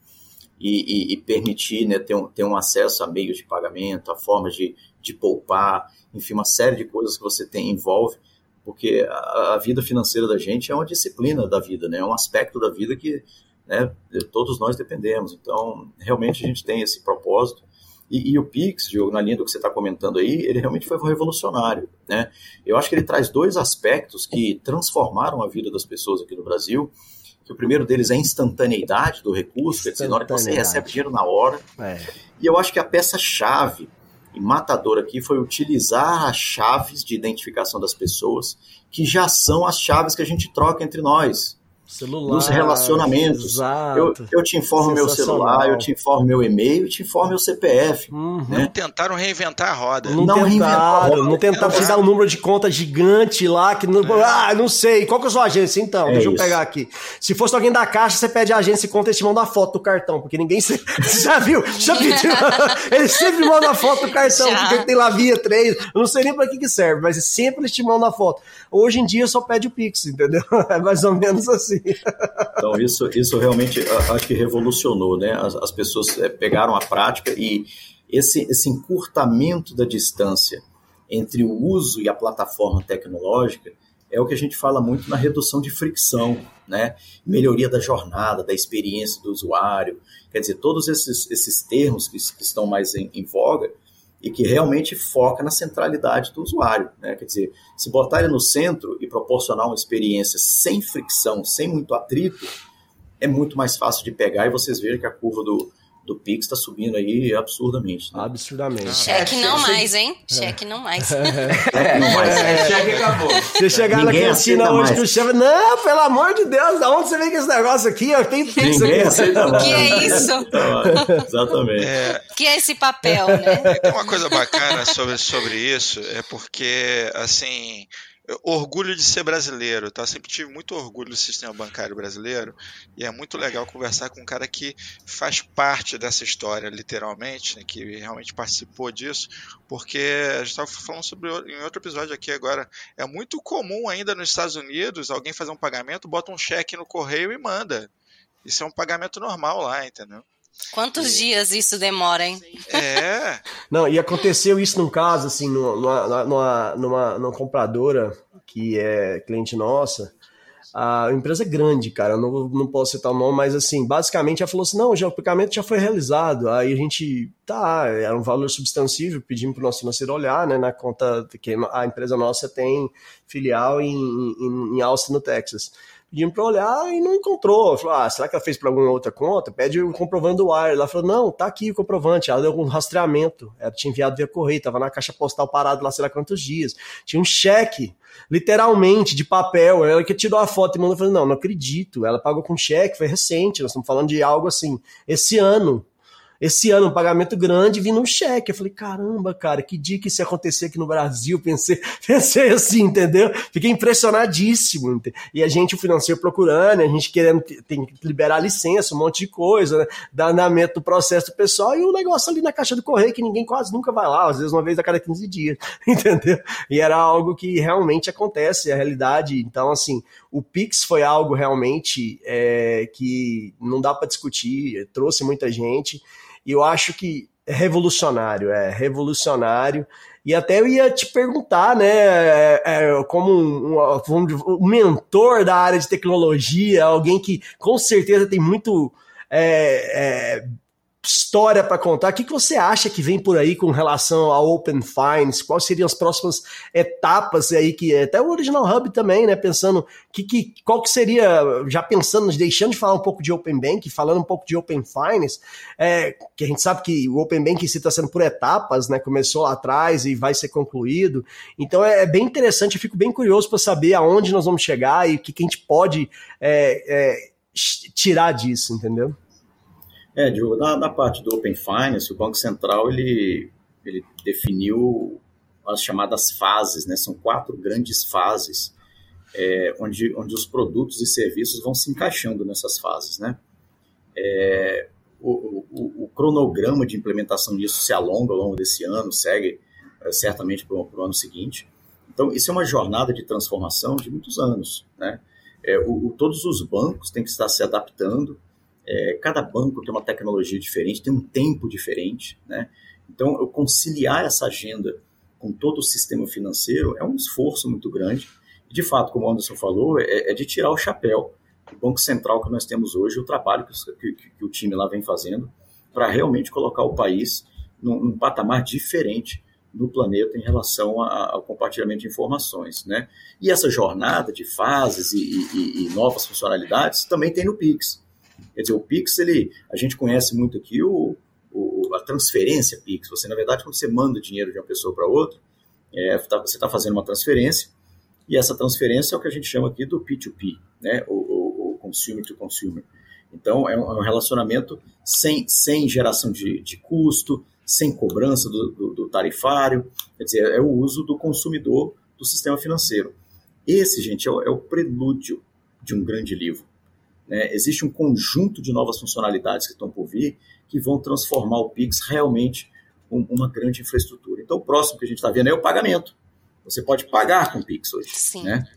e, e, e permitir né, ter, um, ter um acesso a meios de pagamento, a formas de, de poupar, enfim, uma série de coisas que você tem envolve porque a, a, vida financeira da gente é uma disciplina da vida, né? É um aspecto da vida que né, todos nós dependemos. Então, realmente a gente tem esse propósito. E, e o Pix, Diogo, na linha do que você está comentando aí, ele realmente foi revolucionário, né? Eu acho que ele traz dois aspectos que transformaram a vida das pessoas aqui no Brasil. Que o primeiro deles é a instantaneidade do recurso, quer dizer, na hora que você recebe dinheiro na hora. É. E eu acho que a peça-chave e matador aqui foi utilizar as chaves de identificação das pessoas, que já são as chaves que a gente troca entre nós. Celular, nos relacionamentos. Eu, eu te informo meu celular, eu te informo meu e-mail, eu te informo meu CPF. Uhum. Né? Tentaram reinventar a roda. Não, não tentaram, não tentaram te dar um número de conta gigante lá, que não, é. ah, não sei, qual que é a sua agência então? É Deixa isso. eu pegar aqui. Se fosse alguém da caixa, você pede a agência e conta, eles te mandam a foto do cartão, porque ninguém se... Você já viu? Já pediu? eles sempre mandam a foto do cartão, já. porque tem lá via 3, eu não sei nem para que que serve, mas sempre eles te mandam a foto. Hoje em dia só pede o Pix, entendeu? É mais ou menos assim. Então, isso, isso realmente acho que revolucionou, né? As, as pessoas é, pegaram a prática e esse, esse encurtamento da distância entre o uso e a plataforma tecnológica é o que a gente fala muito na redução de fricção, né? Melhoria da jornada, da experiência do usuário. Quer dizer, todos esses, esses termos que, que estão mais em, em voga, e que realmente foca na centralidade do usuário. Né? Quer dizer, se botar ele no centro e proporcionar uma experiência sem fricção, sem muito atrito, é muito mais fácil de pegar e vocês verem que a curva do, do Pix está subindo aí absurdamente. Né? Absurdamente. Cheque não é, mais, hein? Cheque não mais. Cheque não mais. É, cheque acabou. Você chegar na cantina hoje que o chefe. Não, pelo amor de Deus, da onde você vem com esse negócio aqui? Eu tenho Pix Ninguém aqui. O que é isso? Exatamente. É, que é esse papel, né? Tem uma coisa bacana sobre, sobre isso, é porque, assim orgulho de ser brasileiro, tá? Sempre tive muito orgulho do sistema bancário brasileiro e é muito legal conversar com um cara que faz parte dessa história, literalmente, né? que realmente participou disso, porque a gente estava falando sobre em outro episódio aqui agora. É muito comum ainda nos Estados Unidos alguém fazer um pagamento, bota um cheque no correio e manda. Isso é um pagamento normal lá, entendeu? Quantos é. dias isso demora, hein? É. Não, e aconteceu isso num caso, assim, numa, numa, numa, numa compradora que é cliente nossa. A empresa é grande, cara, não, não posso citar o nome, mas assim, basicamente ela falou assim: não, já, o pagamento já foi realizado. Aí a gente, tá, era um valor substancível, pedimos para o nosso financeiro olhar, né, na conta que a empresa nossa tem filial em, em, em Austin, no Texas pedimos para olhar e não encontrou. Falou, ah, será que ela fez para alguma outra conta? Pede o comprovante do Wire. Ela falou, não, tá aqui o comprovante. Ela deu um rastreamento. Ela tinha enviado via correio, tava na caixa postal parado lá sei lá quantos dias. Tinha um cheque, literalmente, de papel. Ela que tirou a foto e mandou, eu não, não acredito. Ela pagou com cheque, foi recente. Nós estamos falando de algo assim, esse ano. Esse ano um pagamento grande vindo um cheque. Eu falei, caramba, cara, que dia que isso ia acontecer aqui no Brasil? Pensei, pensei assim, entendeu? Fiquei impressionadíssimo. E a gente, o financeiro procurando, a gente querendo tem que liberar licença, um monte de coisa, né? Dar andamento do processo do pessoal e o negócio ali na caixa do correio que ninguém quase nunca vai lá, às vezes uma vez a cada 15 dias, entendeu? E era algo que realmente acontece, a realidade. Então, assim, o Pix foi algo realmente é, que não dá para discutir, trouxe muita gente. E eu acho que é revolucionário, é revolucionário. E até eu ia te perguntar, né, é, é, como um, um, um, mentor da área de tecnologia, alguém que com certeza tem muito é, é história para contar. O que, que você acha que vem por aí com relação ao Open Finance? Quais seriam as próximas etapas aí que até o Original Hub também, né? Pensando que, que qual que seria, já pensando, deixando de falar um pouco de Open Bank, falando um pouco de Open Finance, é, que a gente sabe que o Open Bank está sendo por etapas, né? Começou lá atrás e vai ser concluído. Então é, é bem interessante, eu fico bem curioso para saber aonde nós vamos chegar e o que, que a gente pode é, é tirar disso, entendeu? É, Diogo, na, parte do Open Finance, o Banco Central ele, ele definiu as chamadas fases, né? São quatro grandes fases é, onde, onde os produtos e serviços vão se encaixando nessas fases, né? É, o, o, o, cronograma de implementação disso se alonga ao longo desse ano, segue é, certamente para o ano seguinte. Então, isso é uma jornada de transformação de muitos anos, né? É, o, todos os bancos têm que estar se adaptando é, cada banco tem uma tecnologia diferente, tem um tempo diferente, né? Então, eu conciliar essa agenda com todo o sistema financeiro é um esforço muito grande. E, de fato, como o Anderson falou, é, é de tirar o chapéu do Banco Central que nós temos hoje, o trabalho que, que, que o time lá vem fazendo para realmente colocar o país num, num, patamar diferente no planeta em relação ao compartilhamento de informações. Né? E essa jornada de fases e, e, e novas funcionalidades também tem no Pix. Quer dizer, o Pix, ele, a gente conhece muito aqui o, o a transferência Pix. Você, na verdade, quando você manda dinheiro de uma pessoa para outra, é, tá, você está fazendo uma transferência, e essa transferência é o que a gente chama aqui do P2P, né? o, o, o consumer to consumer. Então, é um, é um, relacionamento sem, sem geração de, de custo, sem cobrança do, do, do, tarifário, quer dizer, é o uso do consumidor do sistema financeiro. Esse, gente, é o, é o prelúdio de um grande livro. Né? Existe um conjunto de novas funcionalidades que estão por vir que vão transformar o Pix realmente em uma grande infraestrutura. Então, o próximo que a gente está vendo é o pagamento. Você pode pagar com o Pix hoje. Sim. Né?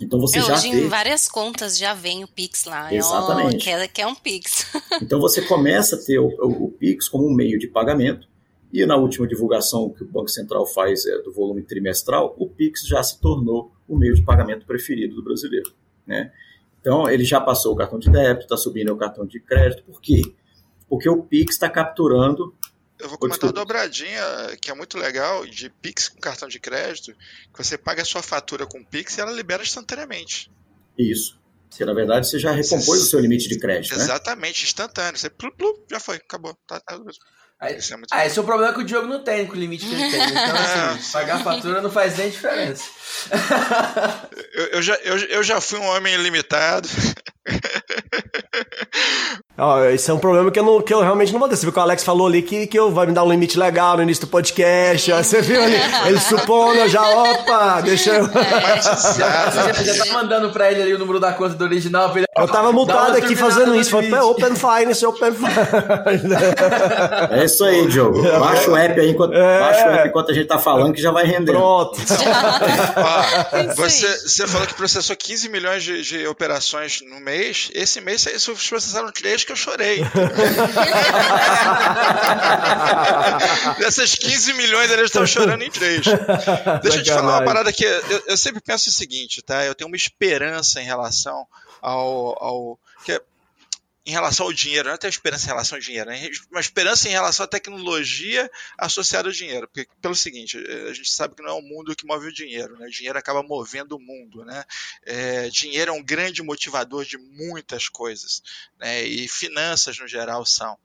Então você é, já hoje em várias contas já vem o Pix lá. Exatamente. Oh, quer, quer um Pix. então você começa a ter o, o, o, Pix como um meio de pagamento. E na última divulgação que o Banco Central faz é, do volume trimestral, o Pix já se tornou o meio de pagamento preferido do brasileiro. Né? Então, ele já passou o cartão de débito, está subindo o cartão de crédito. Por quê? Porque o Pix está capturando. Eu vou comentar uma dobradinha que é muito legal de Pix com cartão de crédito, que você paga a sua fatura com Pix e ela libera instantaneamente. Isso. Você, na verdade, você já recompôs o seu limite de crédito, né? Exatamente, instantâneo. Você plu, plu, já foi, acabou. Tá, tá Aí, esse, é muito ah, esse é o problema que o Diogo não tem com o limite que ele tem. Então, assim, pagar a fatura não faz nem diferença. eu, eu, já, eu, eu já fui um homem ilimitado. Ó, esse é um problema que eu, não, que eu realmente não vou ter. Você viu que o Alex falou ali que, que eu, vai me dar um limite legal no início do podcast. Você viu ali? Ele supondo, já, opa, deixa eu. Você já tá mandando pra ele ali o número da conta do original. Ele... Eu tava mutado aqui fazendo isso. Falei, Open Finance, Open Finance. É isso aí, Diogo. Baixa o app aí enquanto, é. baixa o app enquanto a gente tá falando que já vai render. Pronto. Ó, você, você falou que processou 15 milhões de, de operações no mês. Esse mês, vocês processaram 3 que eu chorei. Dessas 15 milhões, eles estão chorando em três. Deixa eu te falar uma parada que eu, eu, sempre penso o seguinte, tá? Eu tenho uma esperança em relação ao. ao em relação ao dinheiro, não é ter esperança em relação ao dinheiro, é uma esperança em relação à tecnologia associada ao dinheiro. Porque, pelo seguinte, a gente sabe que não é o mundo que move o dinheiro, né? o dinheiro acaba movendo o mundo. Né? É, dinheiro é um grande motivador de muitas coisas, né? e finanças no geral são.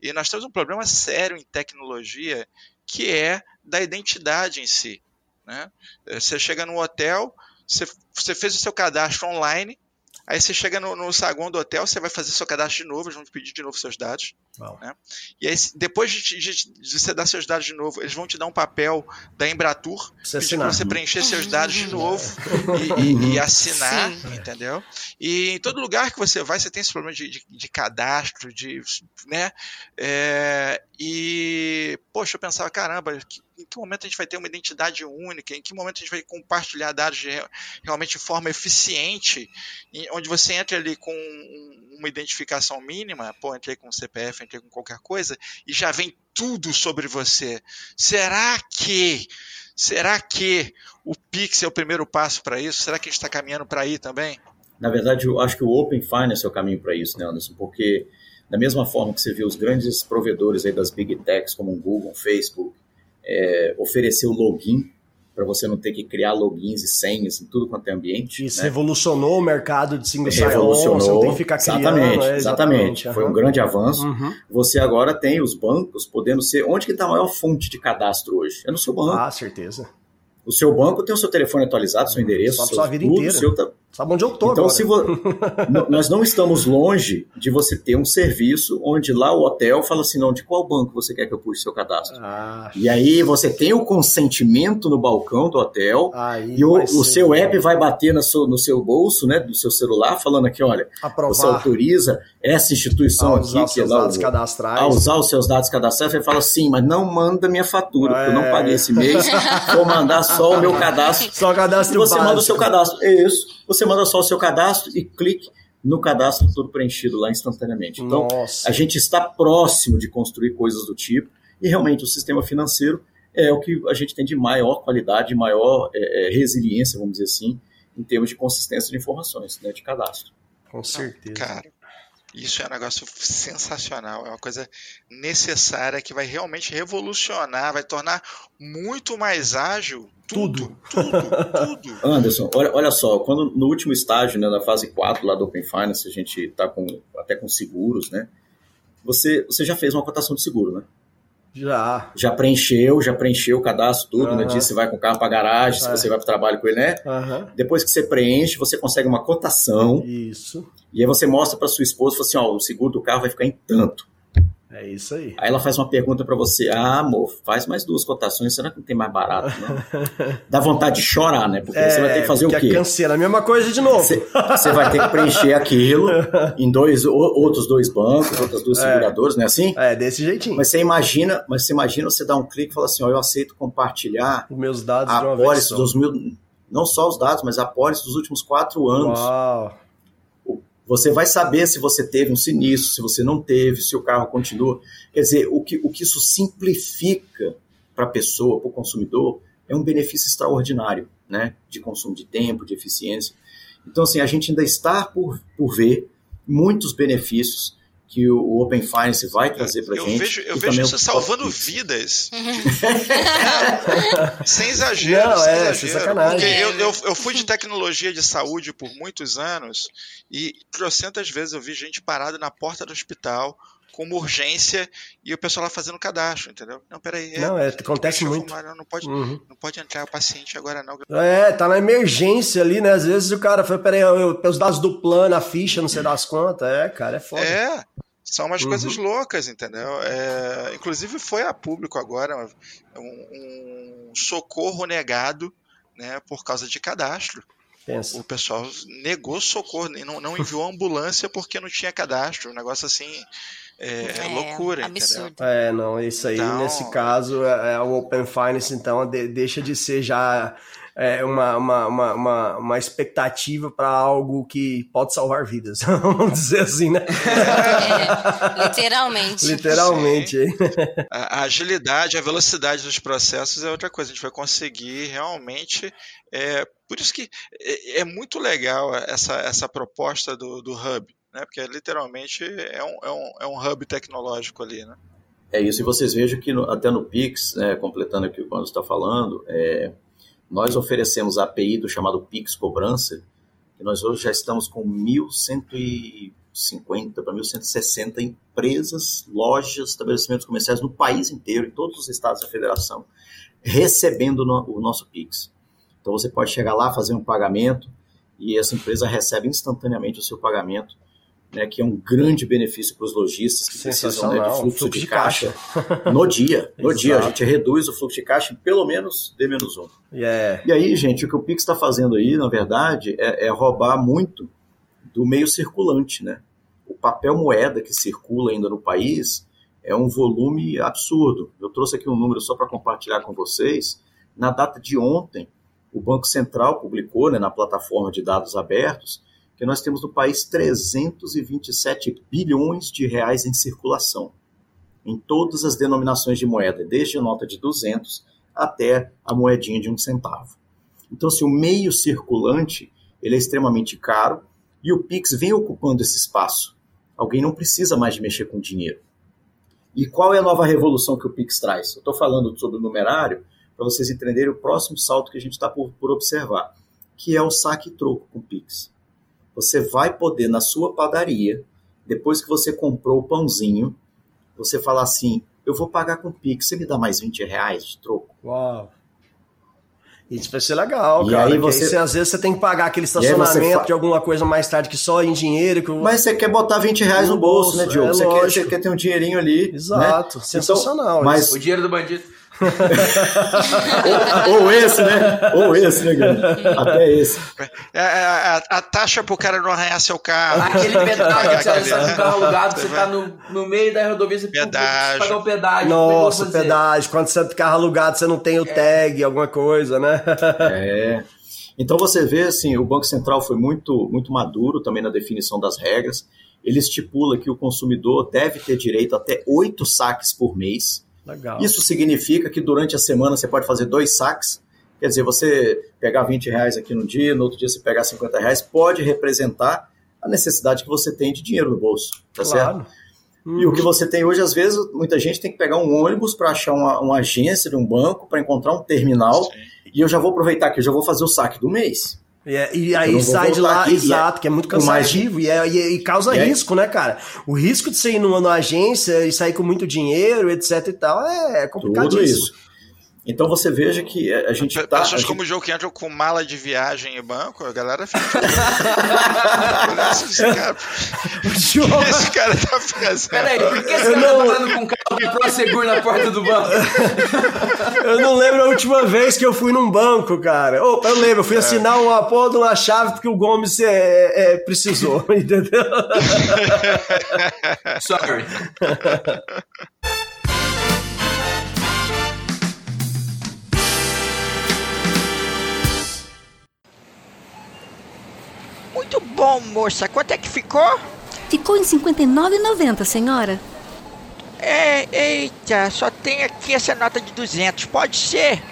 E nós temos um problema sério em tecnologia que é da identidade em si. Né? Você chega no hotel, você, você fez o seu cadastro online Aí você chega no, no saguão do hotel, você vai fazer seu cadastro de novo, eles vão te pedir de novo seus dados. Né? E aí, depois de, de- de você dar seus dados de novo, eles vão te dar um papel da Embratur, Pra você preencher seus dados de novo e, e- e assinar, Sim. entendeu? E em todo lugar que você vai, você tem esse problema de, de- de cadastro, de, né? É, e, poxa, eu pensava, caramba, que- em que momento a gente vai ter uma identidade única? Em que momento a gente vai compartilhar dados de, re- realmente de forma eficiente, onde você entra ali com um- uma identificação mínima, pô, entrei com CPF, entrei com qualquer coisa, e já vem tudo sobre você. Será que, será que o Pix é o primeiro passo para isso? Será que a gente está caminhando para aí também? Na verdade, eu acho que o Open Finance é o caminho para isso, né, Anderson? Porque da mesma forma que você vê os grandes provedores aí das big techs, como o Google, o Facebook, é, oferecer o login para você não ter que criar logins e senhas em tudo quanto é ambiente. Isso né? revolucionou o mercado de single sign-on, Revolucionou. você não tem que ficar criando. exatamente, é, exatamente. Foi um grande avanço. Uhum. Você agora tem os bancos podendo ser. Onde que está a maior fonte de cadastro hoje? É no seu banco. Ah, certeza. O seu banco tem o seu telefone atualizado, seu endereço, Só seu, sua vida tudo, inteira. seu Sabe onde eu tô Então, agora? se vo- nós não estamos longe de você ter um serviço onde lá o hotel fala assim, não, de qual banco você quer que eu puxe seu cadastro? Ah, E aí você tem o consentimento no balcão do hotel e o, o seu app vai bater no seu, no seu bolso, né, do seu celular, falando aqui, olha, você aprovar autoriza essa instituição a usar aqui, os é seus lá dados o, cadastrais. a usar os seus dados cadastrais, você fala sim, mas não manda minha fatura, porque eu não É. paguei esse mês, vou mandar só o meu cadastro. Só E cadastro você manda o básico. seu cadastro. É isso. Você manda só o seu cadastro e clique no cadastro tudo preenchido lá instantaneamente. Então, Nossa. a gente está próximo de construir coisas do tipo e realmente o sistema financeiro é o que a gente tem de maior qualidade, maior é, é, resiliência, vamos dizer assim, em termos de consistência de informações, né, de cadastro. Com certeza. Cara, isso é um negócio sensacional, é uma coisa necessária que vai realmente revolucionar, vai tornar muito mais ágil tudo, tudo, tudo. Anderson, olha, olha só, quando no último estágio, né, na fase 4 lá do Open Finance, a gente está com, até com seguros, né? Você, você já fez uma cotação de seguro, né? Já. já preencheu, já preencheu o cadastro, tudo, né? Aham. Diz se vai com o carro para garagem, se É. você vai para o trabalho com ele, né? Aham. Depois que você preenche, você consegue uma cotação Isso. e aí você mostra para sua esposa, fala assim, ó, o seguro do carro vai ficar em tanto. É isso aí. Aí ela faz uma pergunta para você, ah, amor, faz mais duas cotações, será que não tem mais barato, não? Dá vontade de chorar, né? Porque você vai ter que fazer o porque quê? cancela a mesma coisa de novo. Você você vai ter que preencher aquilo em dois, o- outros dois bancos, outras duas É. seguradoras, não é assim? É, desse jeitinho. Mas você imagina, mas você imagina você dar um clique e falar assim, ó, eu aceito compartilhar Os meus dados a de uma dos mil, não só os dados, mas a apólice dos últimos quatro anos. Uau. Você vai saber se você teve um sinistro, se você não teve, se o carro continua. Quer dizer, o que, o que isso simplifica para a pessoa, para o consumidor, é um benefício extraordinário, né? De consumo de tempo, de eficiência. Então, assim, a gente ainda está por, por ver muitos benefícios que o, Open Finance vai trazer para gente. vejo, eu vejo isso salvando Pix. vidas. É, sem exagero, Não, sem é, exagero. sem sacanagem. Porque eu, eu, eu fui de tecnologia de saúde por muitos anos e trocentas vezes eu vi gente parada na porta do hospital com uma urgência e o pessoal lá fazendo cadastro, entendeu? Não, peraí. Não, é, acontece muito. não, pode, Uhum. não pode entrar o paciente agora não. É, tá na emergência ali, né? Às vezes o cara fala, peraí, eu, eu, os dados do plano, a ficha, não sei das quantas. É, cara, é foda. É, são umas Uhum. coisas loucas, entendeu? É, inclusive foi a público agora um, um socorro negado, né, por causa de cadastro. Pensa. O pessoal negou socorro, não, não enviou ambulância porque não tinha cadastro. Um negócio assim, é, é loucura, entendeu? absurdo. É, não, isso aí, Então- nesse caso, é, é o Open Finance, então, de- deixa de ser já é, uma, uma, uma, uma, uma expectativa para algo que pode salvar vidas, vamos dizer assim, né? É, literalmente. Literalmente. hein? A, a agilidade, a velocidade dos processos é outra coisa. A gente vai conseguir realmente. É, por isso que é, é muito legal essa, essa proposta do, do hub, né? Porque literalmente é um, é, um, é um hub tecnológico ali, né? É isso, e vocês vejam que no- até no Pix, né, completando aqui o que o está falando, é, nós oferecemos a API do chamado Pix Cobrança, que nós hoje já estamos com 1.150 para 1.160 empresas, lojas, estabelecimentos comerciais no país inteiro, em todos os estados da federação, recebendo no- o nosso Pix. Então você pode chegar lá, fazer um pagamento e essa empresa recebe instantaneamente o seu pagamento, né, que é um grande benefício para os lojistas que precisam né, de Sensacional, fluxo, de, caixa, no dia. No dia, a gente reduz o fluxo de caixa em pelo menos D menos um. E é, E aí, gente, o que o Pix está fazendo aí, na verdade, é, é roubar muito do meio circulante, né? O papel moeda que circula ainda no país é um volume absurdo. Eu trouxe aqui um número só para compartilhar com vocês. Na data de ontem, o Banco Central publicou, né, na plataforma de dados abertos, que nós temos no país 327 bilhões de reais em circulação, em todas as denominações de moeda, desde a nota de 200 até a moedinha de um centavo. Então, assim, o meio circulante ele é extremamente caro e o Pix vem ocupando esse espaço. Alguém não precisa mais de mexer com dinheiro. E qual é a nova revolução que o Pix traz? Eu estou falando sobre o numerário para vocês entenderem o próximo salto que a gente está por, por observar, que é o saque e troco com o Pix. Você vai poder, na sua padaria, depois que você comprou o pãozinho, você falar assim, eu vou pagar com o Pix, você me dá mais 20 reais de troco? Uau. Isso vai ser legal, E cara. aí você- você... às vezes você tem que pagar aquele aí estacionamento fa- de alguma coisa mais tarde que só em dinheiro. Que... Mas você quer botar você reais no, No bolso, bolso, né, Diogo? é você, quer, você quer ter um dinheirinho ali. Exato, né? sensacional Então, mas, O dinheiro do bandido. Ou, ou esse, né? Ou esse, né, Guilherme? Até esse. É, é, a, a taxa pro cara não arranhar seu carro. Aquele pedágio que você está carro alugado, você tá no, no meio da rodovia, você Pedágio. pagar o pedágio. Nossa, é pedágio. Quando você tem carro alugado, você não tem o tag, alguma coisa, né? É. Então você vê assim, o Banco Central foi muito, muito maduro também na definição das regras. Ele estipula que o consumidor deve ter direito até oito saques por mês. Legal. Isso significa que durante a semana você pode fazer dois saques. Quer dizer, você pegar 20 reais aqui no dia, no outro dia você pegar 50 reais, pode representar a necessidade que você tem de dinheiro no bolso. Tá certo? claro. E o que você tem hoje, às vezes, muita gente tem que pegar um ônibus para achar uma, uma agência de um banco, para encontrar um terminal. E eu já vou aproveitar que eu já vou fazer o saque do mês. E, é- e aí sai de lá, aqui, e exato, que é muito com mais- cansativo e, é- e- e causa E aí- risco, né, cara? O risco de você ir numa, numa agência e sair com muito dinheiro, etc e tal, é complicadíssimo. Tudo isso. Então você veja que a gente Pe- tá. Pessoas gente- como o Joe que entram com mala de viagem e banco, a galera fica. Esse cara, esse cara tá fazendo. Peraí, por que você tá não- falando com um carro da ProSeguro na porta do banco? Eu não lembro a última vez que eu fui num banco, cara. Ô, eu lembro, eu É. fui assinar uma porra de uma chave porque o Gomes é, é, precisou, entendeu? Sorry. Muito bom, moça. Quanto é que ficou? Ficou em R$ 59,90, senhora. É, eita, só tem aqui essa nota de 200. Pode ser?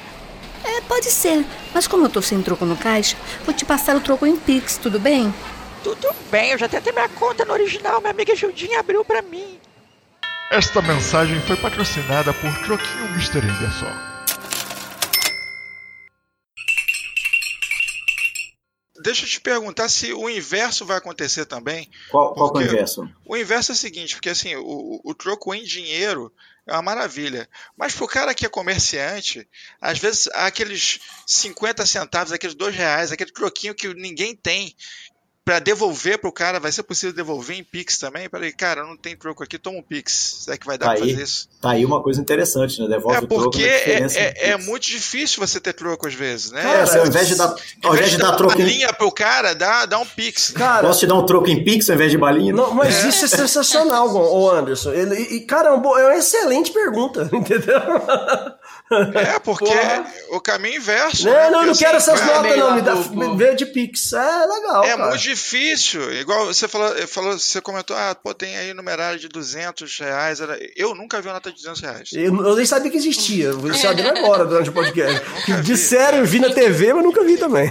É, pode ser. Mas como eu tô sem troco no caixa, vou te passar o troco em Pix, tudo bem? Tudo bem, eu já tentei minha conta no original. Minha amiga Judinha abriu pra mim. Esta mensagem foi patrocinada por Troquinho Mr. Anderson. Deixa eu te perguntar se o inverso vai acontecer também. Qual, qual é o inverso? O inverso é o seguinte, porque assim, o, o troco em dinheiro é uma maravilha. Mas pro cara que é comerciante, às vezes aqueles 50 centavos, aqueles dois reais, aquele troquinho que ninguém tem para devolver pro cara, vai ser possível devolver em Pix também? Peraí, cara, não tem troco aqui, toma um Pix. Será que vai dar Tá pra aí, fazer isso? tá aí uma coisa interessante, né? Devolve É o troco porque na é, é- é muito difícil você ter troco às vezes, né? Cara, você, ao invés de dar, ao invés de dar troco em, linha pro cara, dá, dá um Pix. Cara, Posso te dar um troco em Pix ao invés de balinha? não, mas isso é sensacional, ô Anderson. Ele, e, cara, é, é uma excelente pergunta, entendeu? É, porque Porra. o caminho inverso. Não, né? não, Porque, não assim, quero essas cara, notas, não. Me dá, do- veio de Pix. É legal, É cara. muito difícil. Igual você falou, falou, você comentou, ah, pô, tem aí numerário de 200 reais. Eu nunca vi uma nota de 200 reais. Eu, eu nem sabia que existia. Vou sabendo agora durante o podcast. Vi. disseram, eu vi na TV, mas nunca vi também.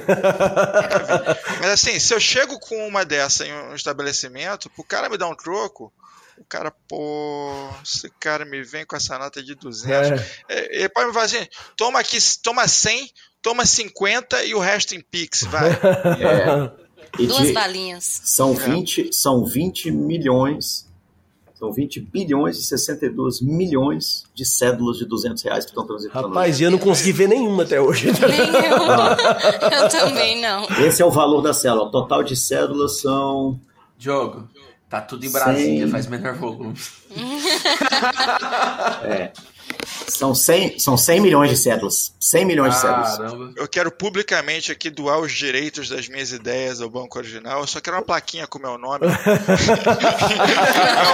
Mas assim, se eu chego com uma dessa em um estabelecimento, pro cara me dar um troco, o cara, pô, esse cara me vem com essa nota de 200. É, Ele pode me falar assim, toma aqui, toma 100, toma 50 e o resto em Pix, vai. É. E Duas de- balinhas. são, 20, são 20 milhões São 20 bilhões e 62 milhões de cédulas de 200 reais que estão transitando. Rapaz, eu não consegui ver nenhuma até hoje. Nem eu. eu também não. Esse é o valor da célula. O total de cédulas são. Diogo, tá tudo em Brasília, Cem. faz menor volume. É, são, 100, são 100 milhões de cédulas. 100 milhões de cédulas. Caramba. Eu quero publicamente aqui doar os direitos das minhas ideias ao Banco Original. Eu só quero uma plaquinha com meu nome em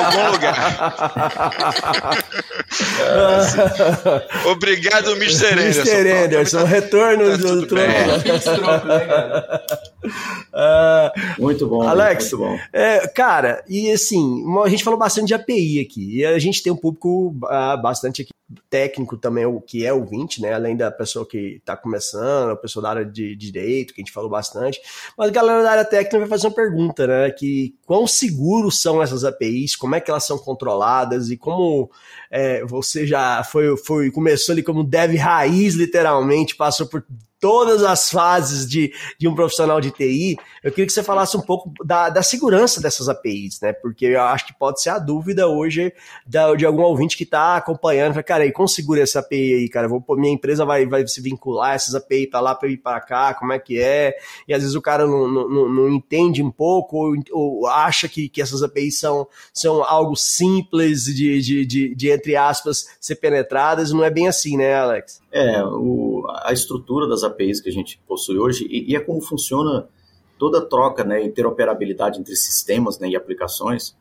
algum lugar. Obrigado, Mr. Anderson. Mr. Anderson, retorno Tá do tudo troco. né, cara? Ah, Muito bom. Alex, Muito bom. É, cara, e assim, a gente falou bastante de API aqui, e a gente tem um público ah, bastante aqui, técnico também, o que é ouvinte, né? Além da pessoa que está começando, a pessoa da área de, de direito, que a gente falou bastante. Mas a galera da área técnica vai fazer uma pergunta, né? Que quão seguros são essas APIs, como é que elas são controladas e como é, você já foi, foi, começou ali como dev raiz, literalmente, passou por todas as fases de, de um profissional de TI, eu queria que você falasse um pouco da, da segurança dessas APIs, né? Porque eu acho que pode ser a dúvida hoje da, de algum ouvinte que está acompanhando. Fala, cara, e como segura essa API aí, cara? Vou, minha empresa vai, vai se vincular essas API para lá, para ir para cá, como é que é? E às vezes o cara não, não, não- não entende um pouco ou, ou acha que, que essas APIs são, são algo simples de, de, de, de, entre aspas, ser penetradas. Não é bem assim, né, Alex? É, o- a estrutura das APIs que a gente possui hoje, e, e é como funciona toda a troca, né, interoperabilidade entre sistemas né, e aplicações,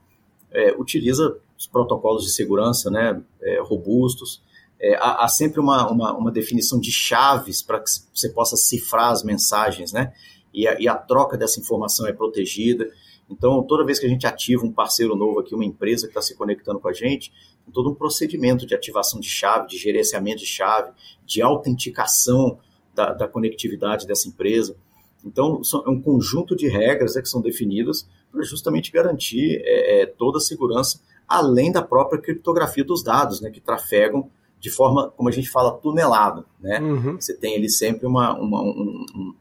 é, utiliza os protocolos de segurança né, é, robustos. É, há, há sempre uma, uma, uma definição de chaves para que você possa cifrar as mensagens, né? E a, e a troca dessa informação é protegida. Então, toda vez que a gente ativa um parceiro novo aqui, uma empresa que está se conectando com a gente, todo um procedimento de ativação de chave, de gerenciamento de chave, de autenticação da, da conectividade dessa empresa. Então, são, é um conjunto de regras né, que são definidas para justamente garantir é, é, toda a segurança, além da própria criptografia dos dados, né, que trafegam de forma, como a gente fala, tunelada. Né? Uhum. Você tem ali sempre uma, uma, um, um,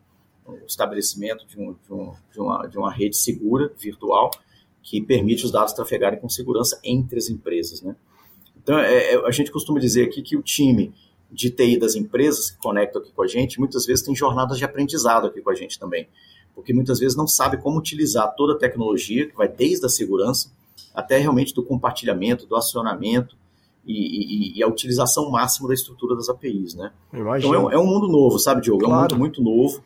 um estabelecimento de, um, de, de, uma, de uma rede segura, virtual, que permite os dados trafegarem com segurança entre as empresas. Né? Então, é, a gente costuma dizer aqui que o time de TI das empresas que conectam aqui com a gente, muitas vezes tem jornadas de aprendizado aqui com a gente também, porque muitas vezes não sabe como utilizar toda a tecnologia, que vai desde a segurança até realmente do compartilhamento, do acionamento e, e, e a utilização máxima da estrutura das APIs, né? Imagina. Então é, é, um mundo novo, sabe, Diogo? Claro. É um mundo muito novo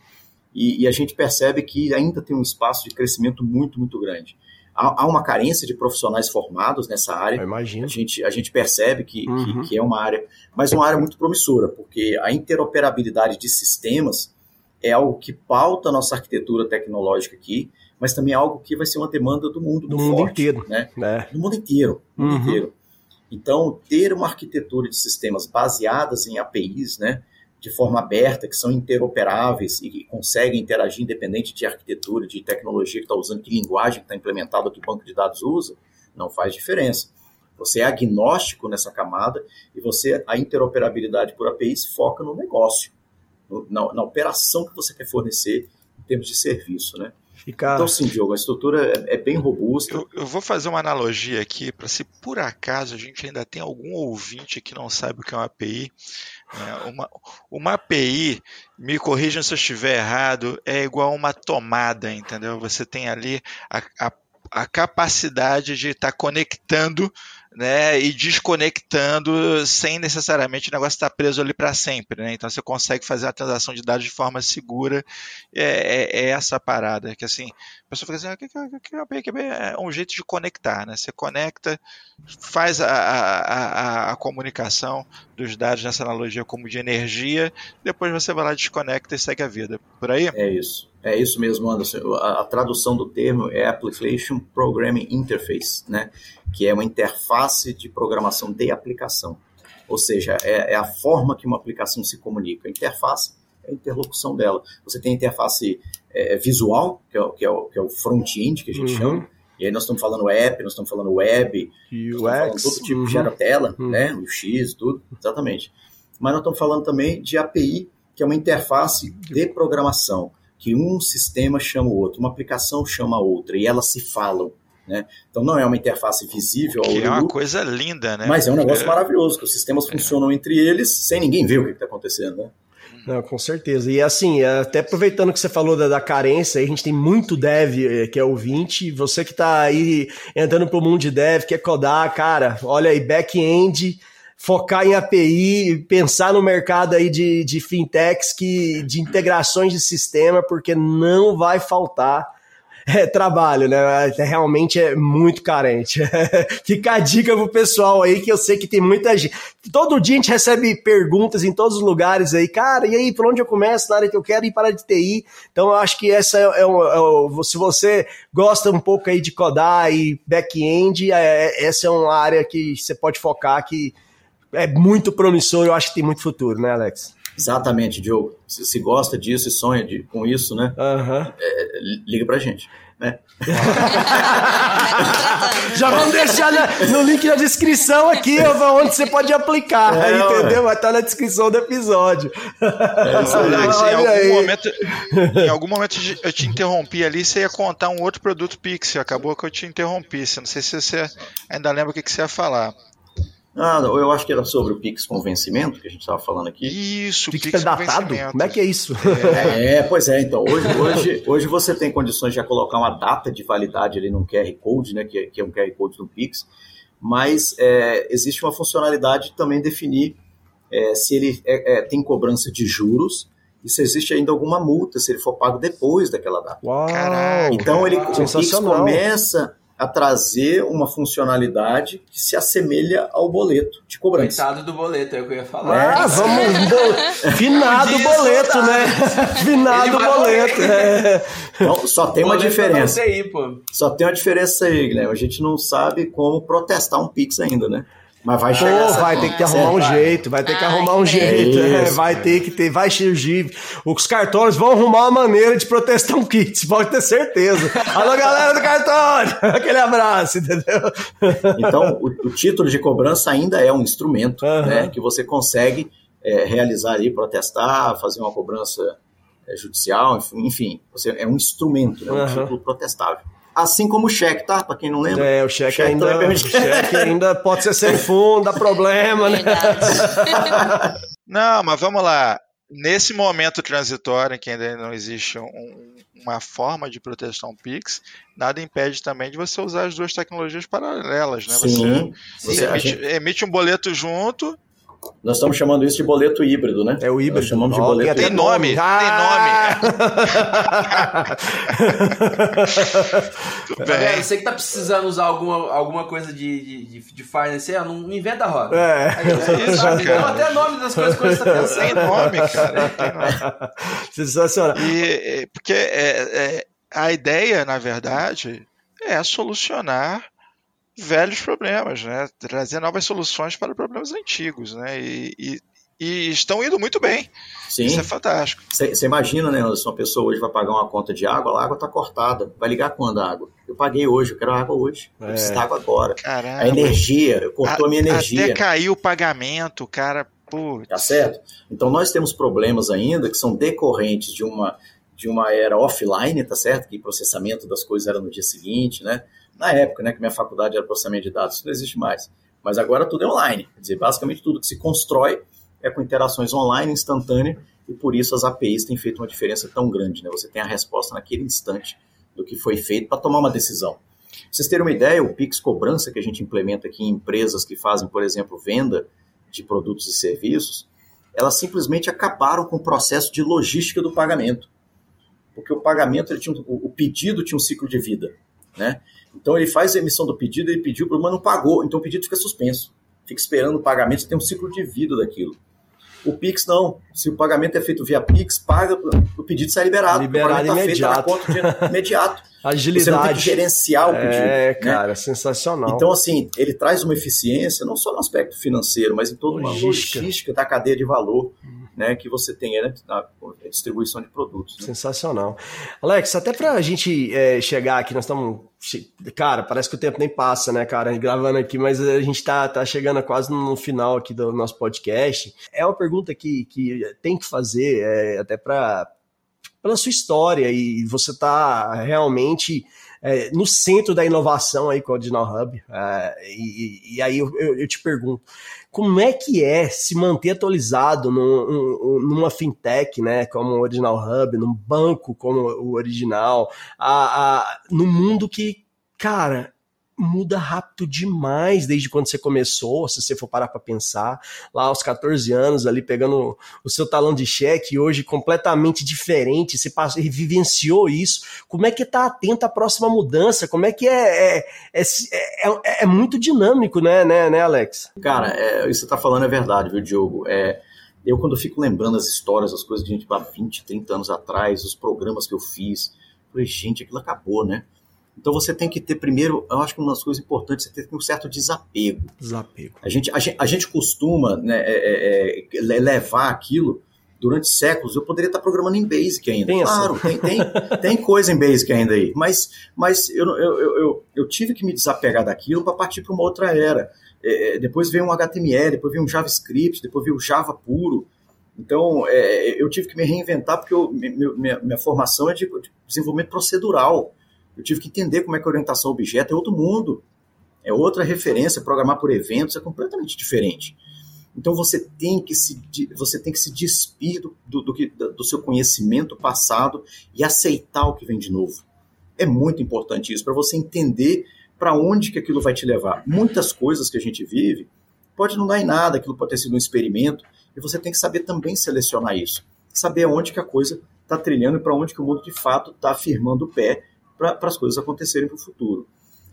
e, e, a gente percebe que ainda tem um espaço de crescimento muito, muito grande. Há, há uma carência de profissionais formados nessa área. Imagina. A gente, a gente percebe que, uhum. que, que, é uma área, mas uma área muito promissora, porque a interoperabilidade de sistemas é algo que pauta a nossa arquitetura tecnológica aqui, mas também é algo que vai ser uma demanda do mundo do mundo forte, inteiro, né? É. Do mundo inteiro, do mundo uhum. inteiro. Então, ter uma arquitetura de sistemas baseadas em APIs, né, de forma aberta, que são interoperáveis e que conseguem interagir independente de arquitetura, de tecnologia que está usando, que linguagem que está implementada, que banco de dados usa, não faz diferença. Você é agnóstico nessa camada e você, a interoperabilidade por APIs foca no negócio, no, na, na, operação que você quer fornecer em termos de serviço, né? Então, sim, Diogo, a estrutura é, é bem robusta. Eu, eu, vou fazer uma analogia aqui para se por acaso a gente ainda tem algum ouvinte que não sabe o que é uma API. Né? Uma, uma API, me corrijam se eu estiver errado, é igual a uma tomada, entendeu? Você tem ali a, a, a capacidade de estar tá conectando né, e desconectando sem necessariamente o negócio estar preso ali para sempre. Né? Então você consegue fazer a transação de dados de forma segura. É, é, é essa parada. Que assim, a pessoa fica assim, ah, que, que, que, que, é um jeito de conectar. Né? Você conecta, faz a, a, a, a, comunicação dos dados nessa analogia como de energia, depois você vai lá, desconecta e segue a vida. Por aí? É isso. É isso mesmo, Anderson. A, a tradução do termo é Application Programming Interface, né? que é uma interface de programação de aplicação. Ou seja, é, é, a forma que uma aplicação se comunica. A interface é a interlocução dela. Você tem a interface é, visual, que é, o, que é o, que é o front-end, que a gente uhum. chama. E aí nós estamos falando app, nós estamos falando web, UX, falando todo tipo uhum. de gera tela, uhum. né? O X, tudo, exatamente. Mas nós estamos falando também de API, que é uma interface de programação, que um sistema chama o outro, uma aplicação chama a outra, e elas se falam. Né? Então não é uma interface visível Que é uma coisa linda, né? mas é um negócio É. maravilhoso, que os sistemas funcionam entre eles sem ninguém ver o que está acontecendo. Né? Não, com certeza. E assim, até aproveitando que você falou da, da carência, a gente tem muito dev eh, que é ouvinte. Você que tá aí entrando pro mundo de dev, quer codar, cara, olha aí, back-end, focar em API, pensar no mercado aí de, de fintechs, que, de integrações de sistema, porque não vai faltar é, trabalho, né? É, Realmente é muito carente. Fica a dica pro pessoal aí, que eu sei que tem muita gente. Todo dia a gente recebe perguntas em todos os lugares aí, cara, e aí, por onde eu começo na área que eu quero ir para de TI? Então eu acho que essa é, é, o- é se você gosta um pouco aí de codar e back-end, é- essa é uma área que você pode focar que é muito promissor, eu acho que tem muito futuro, né, Alex? Exatamente, Diogo. Se, se gosta disso e sonha de- com isso, né? É, liga pra gente. Né? Já vamos deixar na- no link na descrição aqui, onde você pode aplicar, É, entendeu? Vai estar na descrição do episódio. Alex, em algum, aí. momento, em algum momento eu te interrompi ali, você ia contar um outro produto Pixel, acabou que eu te interrompi. Não sei se você ainda lembra o que, que você ia falar. Ah, eu acho que era sobre o Pix com vencimento que a gente estava falando aqui. Isso, Pix Pix datado? Como é que é isso? É, pois é, então, hoje, hoje, hoje você tem condições de já colocar uma data de validade ali num QR Code, né, que é, que é um QR Code do Pix, mas é, existe uma funcionalidade de também definir é, se ele é, é, tem cobrança de juros e se existe ainda alguma multa, se ele for pago depois daquela data. Uau! Então ele, o Pix começa a trazer uma funcionalidade que se assemelha ao boleto de cobrança. Coitado do boleto, é o que eu ia falar. Ah, vamos. bo- Finado boleto, né? Finado Ele vai boleto. é. Então só tem uma tá diferença. pô. Só tem uma diferença aí, Guilherme. A gente não sabe como protestar um Pix ainda, né? Mas vai chegar. Pô, essa vai ter que arrumar um jeito, vai ter que arrumar um é jeito, é, vai ter que ter, vai surgir. Os cartórios vão arrumar uma maneira de protestar um kit, pode ter certeza. Alô, galera do cartório, aquele abraço, entendeu? Então, o, o título de cobrança ainda é um instrumento Aham. né, que você consegue é, realizar ali, protestar, fazer uma cobrança é, judicial, enfim, você, é um instrumento, né, um Aham. título protestável. Assim como o cheque, tá? Para quem não lembra. É, o cheque, Cheque ainda, também o permite. cheque ainda pode ser sem fundo, dá problema, né? Não, mas vamos lá. Nesse momento transitório em que ainda não existe um- uma forma de protestar um Pix, nada impede também de você usar as duas tecnologias paralelas, né? Sim. Você, Você- você emite, gente- emite um boleto junto. Nós estamos chamando isso de boleto híbrido, né? É o híbrido. Nós chamamos de boleto tem Tem até nome, Tudo Galera, bem. você que tá precisando usar alguma, alguma coisa de, de, de, de finance, aí, não inventa a roda. É. Aí, você Isso, sabe, cara. Até nome das coisas que você tá Tem pensando. nome, cara. Tem nome. Sensacional. E, é, porque é, é, a ideia, na verdade, é solucionar velhos problemas, né? Trazer novas soluções para problemas antigos, né? E, e- e estão indo muito bem. Sim. Isso é fantástico. Você imagina, né? Se uma pessoa hoje vai pagar uma conta de água, a água está cortada. Vai ligar quando a água? Eu paguei hoje, eu quero água hoje. Eu É. preciso da água agora. Caramba. A energia, cortou a, minha energia. Até caiu o pagamento, cara. Putz. Tá certo? Então nós temos problemas ainda que são decorrentes de uma, de uma era offline, tá certo? Que processamento das coisas era no dia seguinte, né? Na época, né, que minha faculdade era processamento de dados, isso não existe mais. Mas agora tudo é online. Quer dizer, basicamente tudo que se constrói é com interações online, instantânea, e por isso as APIs têm feito uma diferença tão grande, né? Você tem a resposta naquele instante do que foi feito para tomar uma decisão. Pra vocês terem uma ideia, o Pix Cobrança que a gente implementa aqui em empresas que fazem, por exemplo, venda de produtos e serviços, elas simplesmente acabaram com o processo de logística do pagamento. Porque o pagamento, ele tinha, o pedido tinha um ciclo de vida. Né? Então ele faz a emissão do pedido, ele pediu, mas não pagou, então o pedido fica suspenso. Fica esperando o pagamento, você tem um ciclo de vida daquilo. O Pix não. Se o pagamento é feito via Pix, paga, o pedido sai liberado. Liberado o pagamento tá feito, tá imediato. conta de- imediato. Você não tem que Agilidade. gerenciar o pedido. É, né? cara, sensacional. Então, assim, ele traz uma eficiência, não só no aspecto financeiro, mas em toda uma Logística. logística da cadeia de valor né, que você tem né, na distribuição de produtos. né? Sensacional. Alex, até pra gente é, chegar aqui, nós estamos. Cara, parece que o tempo nem passa, né, cara? Gravando aqui, mas a gente tá, tá chegando quase no final aqui do nosso podcast. É uma pergunta que, que tem que fazer, é, até pra, pela sua história, e você tá realmente é, no centro da inovação aí com o Original Hub. É, e, e, aí eu, eu, eu, te pergunto, como é que é se manter atualizado num, numa fintech, né, como o Original Hub, num banco como o Original, a, a, num mundo que, cara, muda rápido demais desde quando você começou, se você for parar para pensar, lá aos 14 anos, ali pegando o seu talão de cheque, hoje completamente diferente, você passou, vivenciou isso, como é que tá atento à próxima mudança, como é que é, é, é, é, é muito dinâmico, né, né, né Alex? Cara, é, isso que você tá falando é verdade, viu, Diogo? É, eu quando fico lembrando as histórias, as coisas a gente há 20, 30 anos atrás, os programas que eu fiz, falei, gente, aquilo acabou, né? Então você tem que ter primeiro, eu acho que uma das coisas importantes é ter um certo desapego. Desapego. A gente, a gente, a gente costuma né, é, é, é levar aquilo durante séculos. Eu poderia estar programando em Basic ainda. Tem claro, tem, tem, tem, coisa em Basic ainda aí. Mas, mas eu, eu, eu, eu tive que me desapegar daquilo para partir para uma outra era. É, é, depois veio um HTML, depois veio um JavaScript, depois veio o Java puro. Então, é, eu tive que me reinventar porque eu, minha, minha formação é de desenvolvimento procedural. Eu tive que entender como é que a orientação objeto é outro mundo. É outra referência, programar por eventos é completamente diferente. Então você tem que se, você tem que se despir do, do, do, do seu conhecimento passado e aceitar o que vem de novo. É muito importante isso, para você entender para onde que aquilo vai te levar. Muitas coisas que a gente vive pode não dar em nada, aquilo pode ter sido um experimento, e você tem que saber também selecionar isso. Saber aonde que a coisa está trilhando e para onde que o mundo de fato está firmando o pé para as coisas acontecerem para o futuro.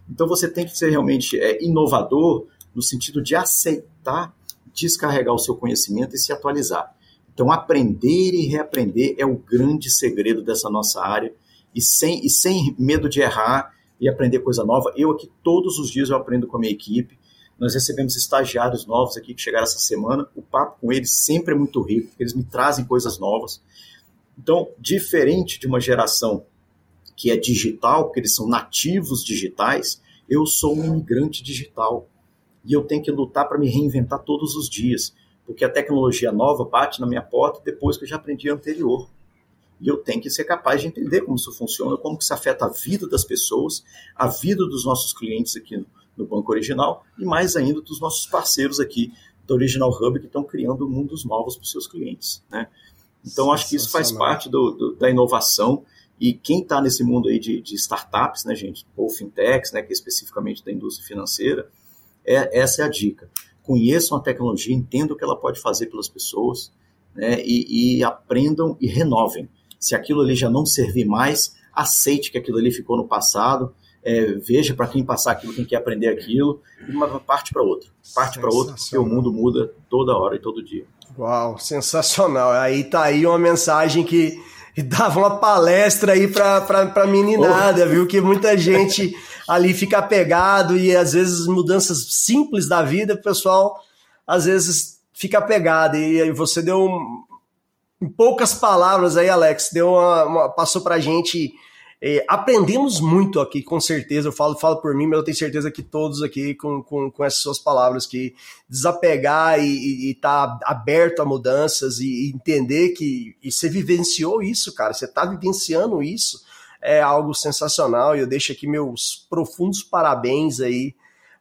Então você tem que ser realmente é, inovador no sentido de aceitar descarregar o seu conhecimento e se atualizar. Então aprender e reaprender é o grande segredo dessa nossa área e sem, e sem medo de errar e aprender coisa nova. Eu aqui todos os dias eu aprendo com a minha equipe. Nós recebemos estagiários novos aqui que chegaram essa semana. O papo com eles sempre é muito rico, porque eles me trazem coisas novas. Então, diferente de uma geração que é digital, porque eles são nativos digitais, eu sou um imigrante digital. E eu tenho que lutar para me reinventar todos os dias, porque a tecnologia nova bate na minha porta depois que eu já aprendi a anterior. E eu tenho que ser capaz de entender como isso funciona, como isso afeta a vida das pessoas, a vida dos nossos clientes aqui no Banco Original e mais ainda dos nossos parceiros aqui do Original Hub que estão criando mundos novos para os seus clientes. Né? Então, acho que isso faz parte do, do, da inovação e quem está nesse mundo aí de, de, startups, né, gente, ou fintechs, né, que é especificamente da indústria financeira, é, essa é a dica. Conheçam a tecnologia, entendam o que ela pode fazer pelas pessoas, né, e, e aprendam e renovem. Se aquilo ali já não servir mais, aceite que aquilo ali ficou no passado, é, veja para quem passar aquilo, quem quer aprender aquilo, e uma parte para outra. Parte para outra, porque o mundo muda toda hora e todo dia. Uau, sensacional. Aí tá aí uma mensagem que e dava uma palestra aí pra, pra, pra meninada, oh. viu? Que muita gente ali fica apegado e às vezes mudanças simples da vida, o pessoal às vezes fica apegado. E aí você deu, um, em poucas palavras aí, Alex, deu uma, uma, passou pra gente é, aprendemos muito aqui, com certeza. Eu falo, falo por mim, mas eu tenho certeza que todos aqui, com, com, com essas suas palavras, que desapegar e estar tá aberto a mudanças e, e, entender que e você vivenciou isso, cara. Você está vivenciando isso, é algo sensacional. E eu deixo aqui meus profundos parabéns aí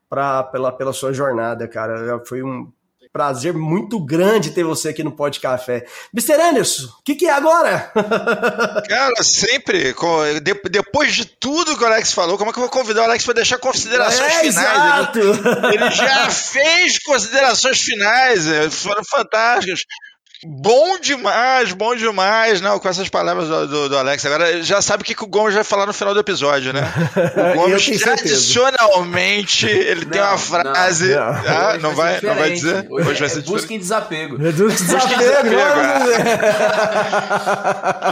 pra, pela, pela sua jornada, cara. Foi um Prazer muito grande ter você aqui no Pod Café. Mr. Anderson, o que, que, é agora? Cara, sempre, depois de tudo que o Alex falou, como é que eu vou convidar o Alex para deixar considerações é, finais? Exato. Ele, ele já fez considerações finais, é, foram fantásticas. Bom demais, bom demais, não, com essas palavras do, do, do, Alex. Agora já sabe o que, que o Gomes vai falar no final do episódio, né? O Gomes tradicionalmente ele não, tem uma frase. Não, não. Ah, não vai, não vai dizer? Hoje, Hoje vai ser é busquem desapego. É desapego, desapego.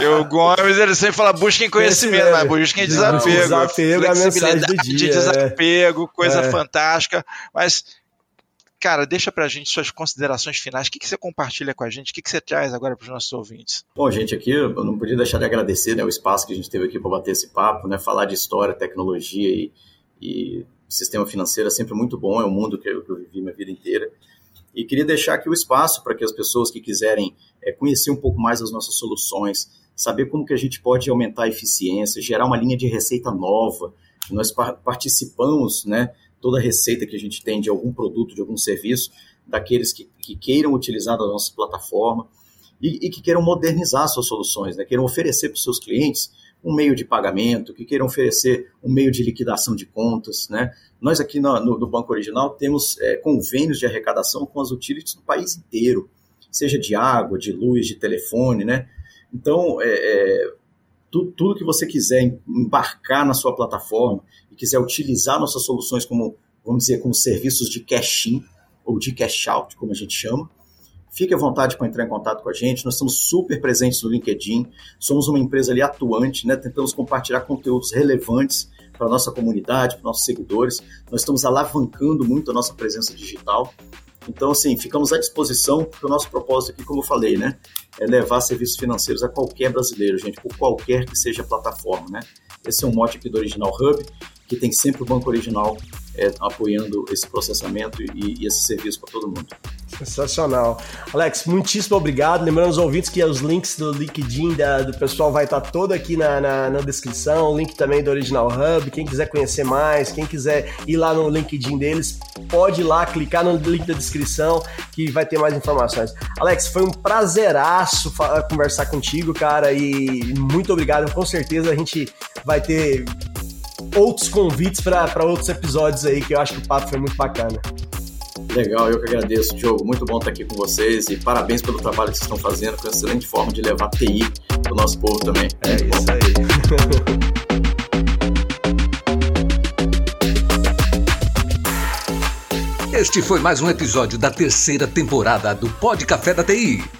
e o Gomes ele sempre fala busquem conhecimento, mas busquem desapego. Desapego é a mensagem do dia. Desapego, coisa é. fantástica. Mas cara, deixa pra gente suas considerações finais. O que, que você compartilha com a gente? O que, que você traz agora para os nossos ouvintes? Bom, gente, aqui eu não podia deixar de agradecer né, o espaço que a gente teve aqui para bater esse papo, né, falar de história, tecnologia e, e sistema financeiro é sempre muito bom, é um mundo que eu, que eu vivi minha vida inteira. E queria deixar aqui o espaço para que as pessoas que quiserem é, conhecer um pouco mais as nossas soluções, saber como que a gente pode aumentar a eficiência, gerar uma linha de receita nova. Nós participamos, né, toda a receita que a gente tem de algum produto, de algum serviço, daqueles que, que queiram utilizar a nossa plataforma e, e, que queiram modernizar suas soluções, né, queiram oferecer para os seus clientes um meio de pagamento, que queiram oferecer um meio de liquidação de contas. Né? Nós aqui no, no, no Banco Original temos é, convênios de arrecadação com as utilities no país inteiro, seja de água, de luz, de telefone. Né? Então, é, é, tu, tudo que você quiser embarcar na sua plataforma e quiser utilizar nossas soluções como, vamos dizer, como serviços de cash-in ou de cash-out, como a gente chama, Fique à vontade para entrar em contato com a gente. Nós estamos super presentes no LinkedIn. Somos uma empresa ali atuante, né? Tentamos compartilhar conteúdos relevantes para a nossa comunidade, para nossos seguidores. Nós estamos alavancando muito a nossa presença digital. Então, assim, ficamos à disposição, porque o nosso propósito aqui, como eu falei, né, é levar serviços financeiros a qualquer brasileiro, gente, por qualquer que seja a plataforma, né? Esse é um mote aqui do Original Hub, que tem sempre o Banco Original é, apoiando esse processamento e, e esse serviço para todo mundo. Sensacional. Alex, muitíssimo obrigado. Lembrando os ouvintes que os links do LinkedIn da, do pessoal vai estar todo aqui na, na, na, descrição, o link também do Original Hub. Quem quiser conhecer mais, quem quiser ir lá no LinkedIn deles, pode ir lá, clicar no link da descrição que vai ter mais informações. Alex, foi um prazeraço conversar contigo, cara, e muito obrigado. Com certeza a gente vai ter outros convites para outros episódios aí, que eu acho que o papo foi muito bacana. Legal, eu que agradeço, Diogo. Muito bom estar aqui com vocês e parabéns pelo trabalho que vocês estão fazendo, com excelente forma de levar TI para o nosso povo também. É muito isso bom. aí. Este foi mais um episódio da terceira temporada do Pod Café da TI.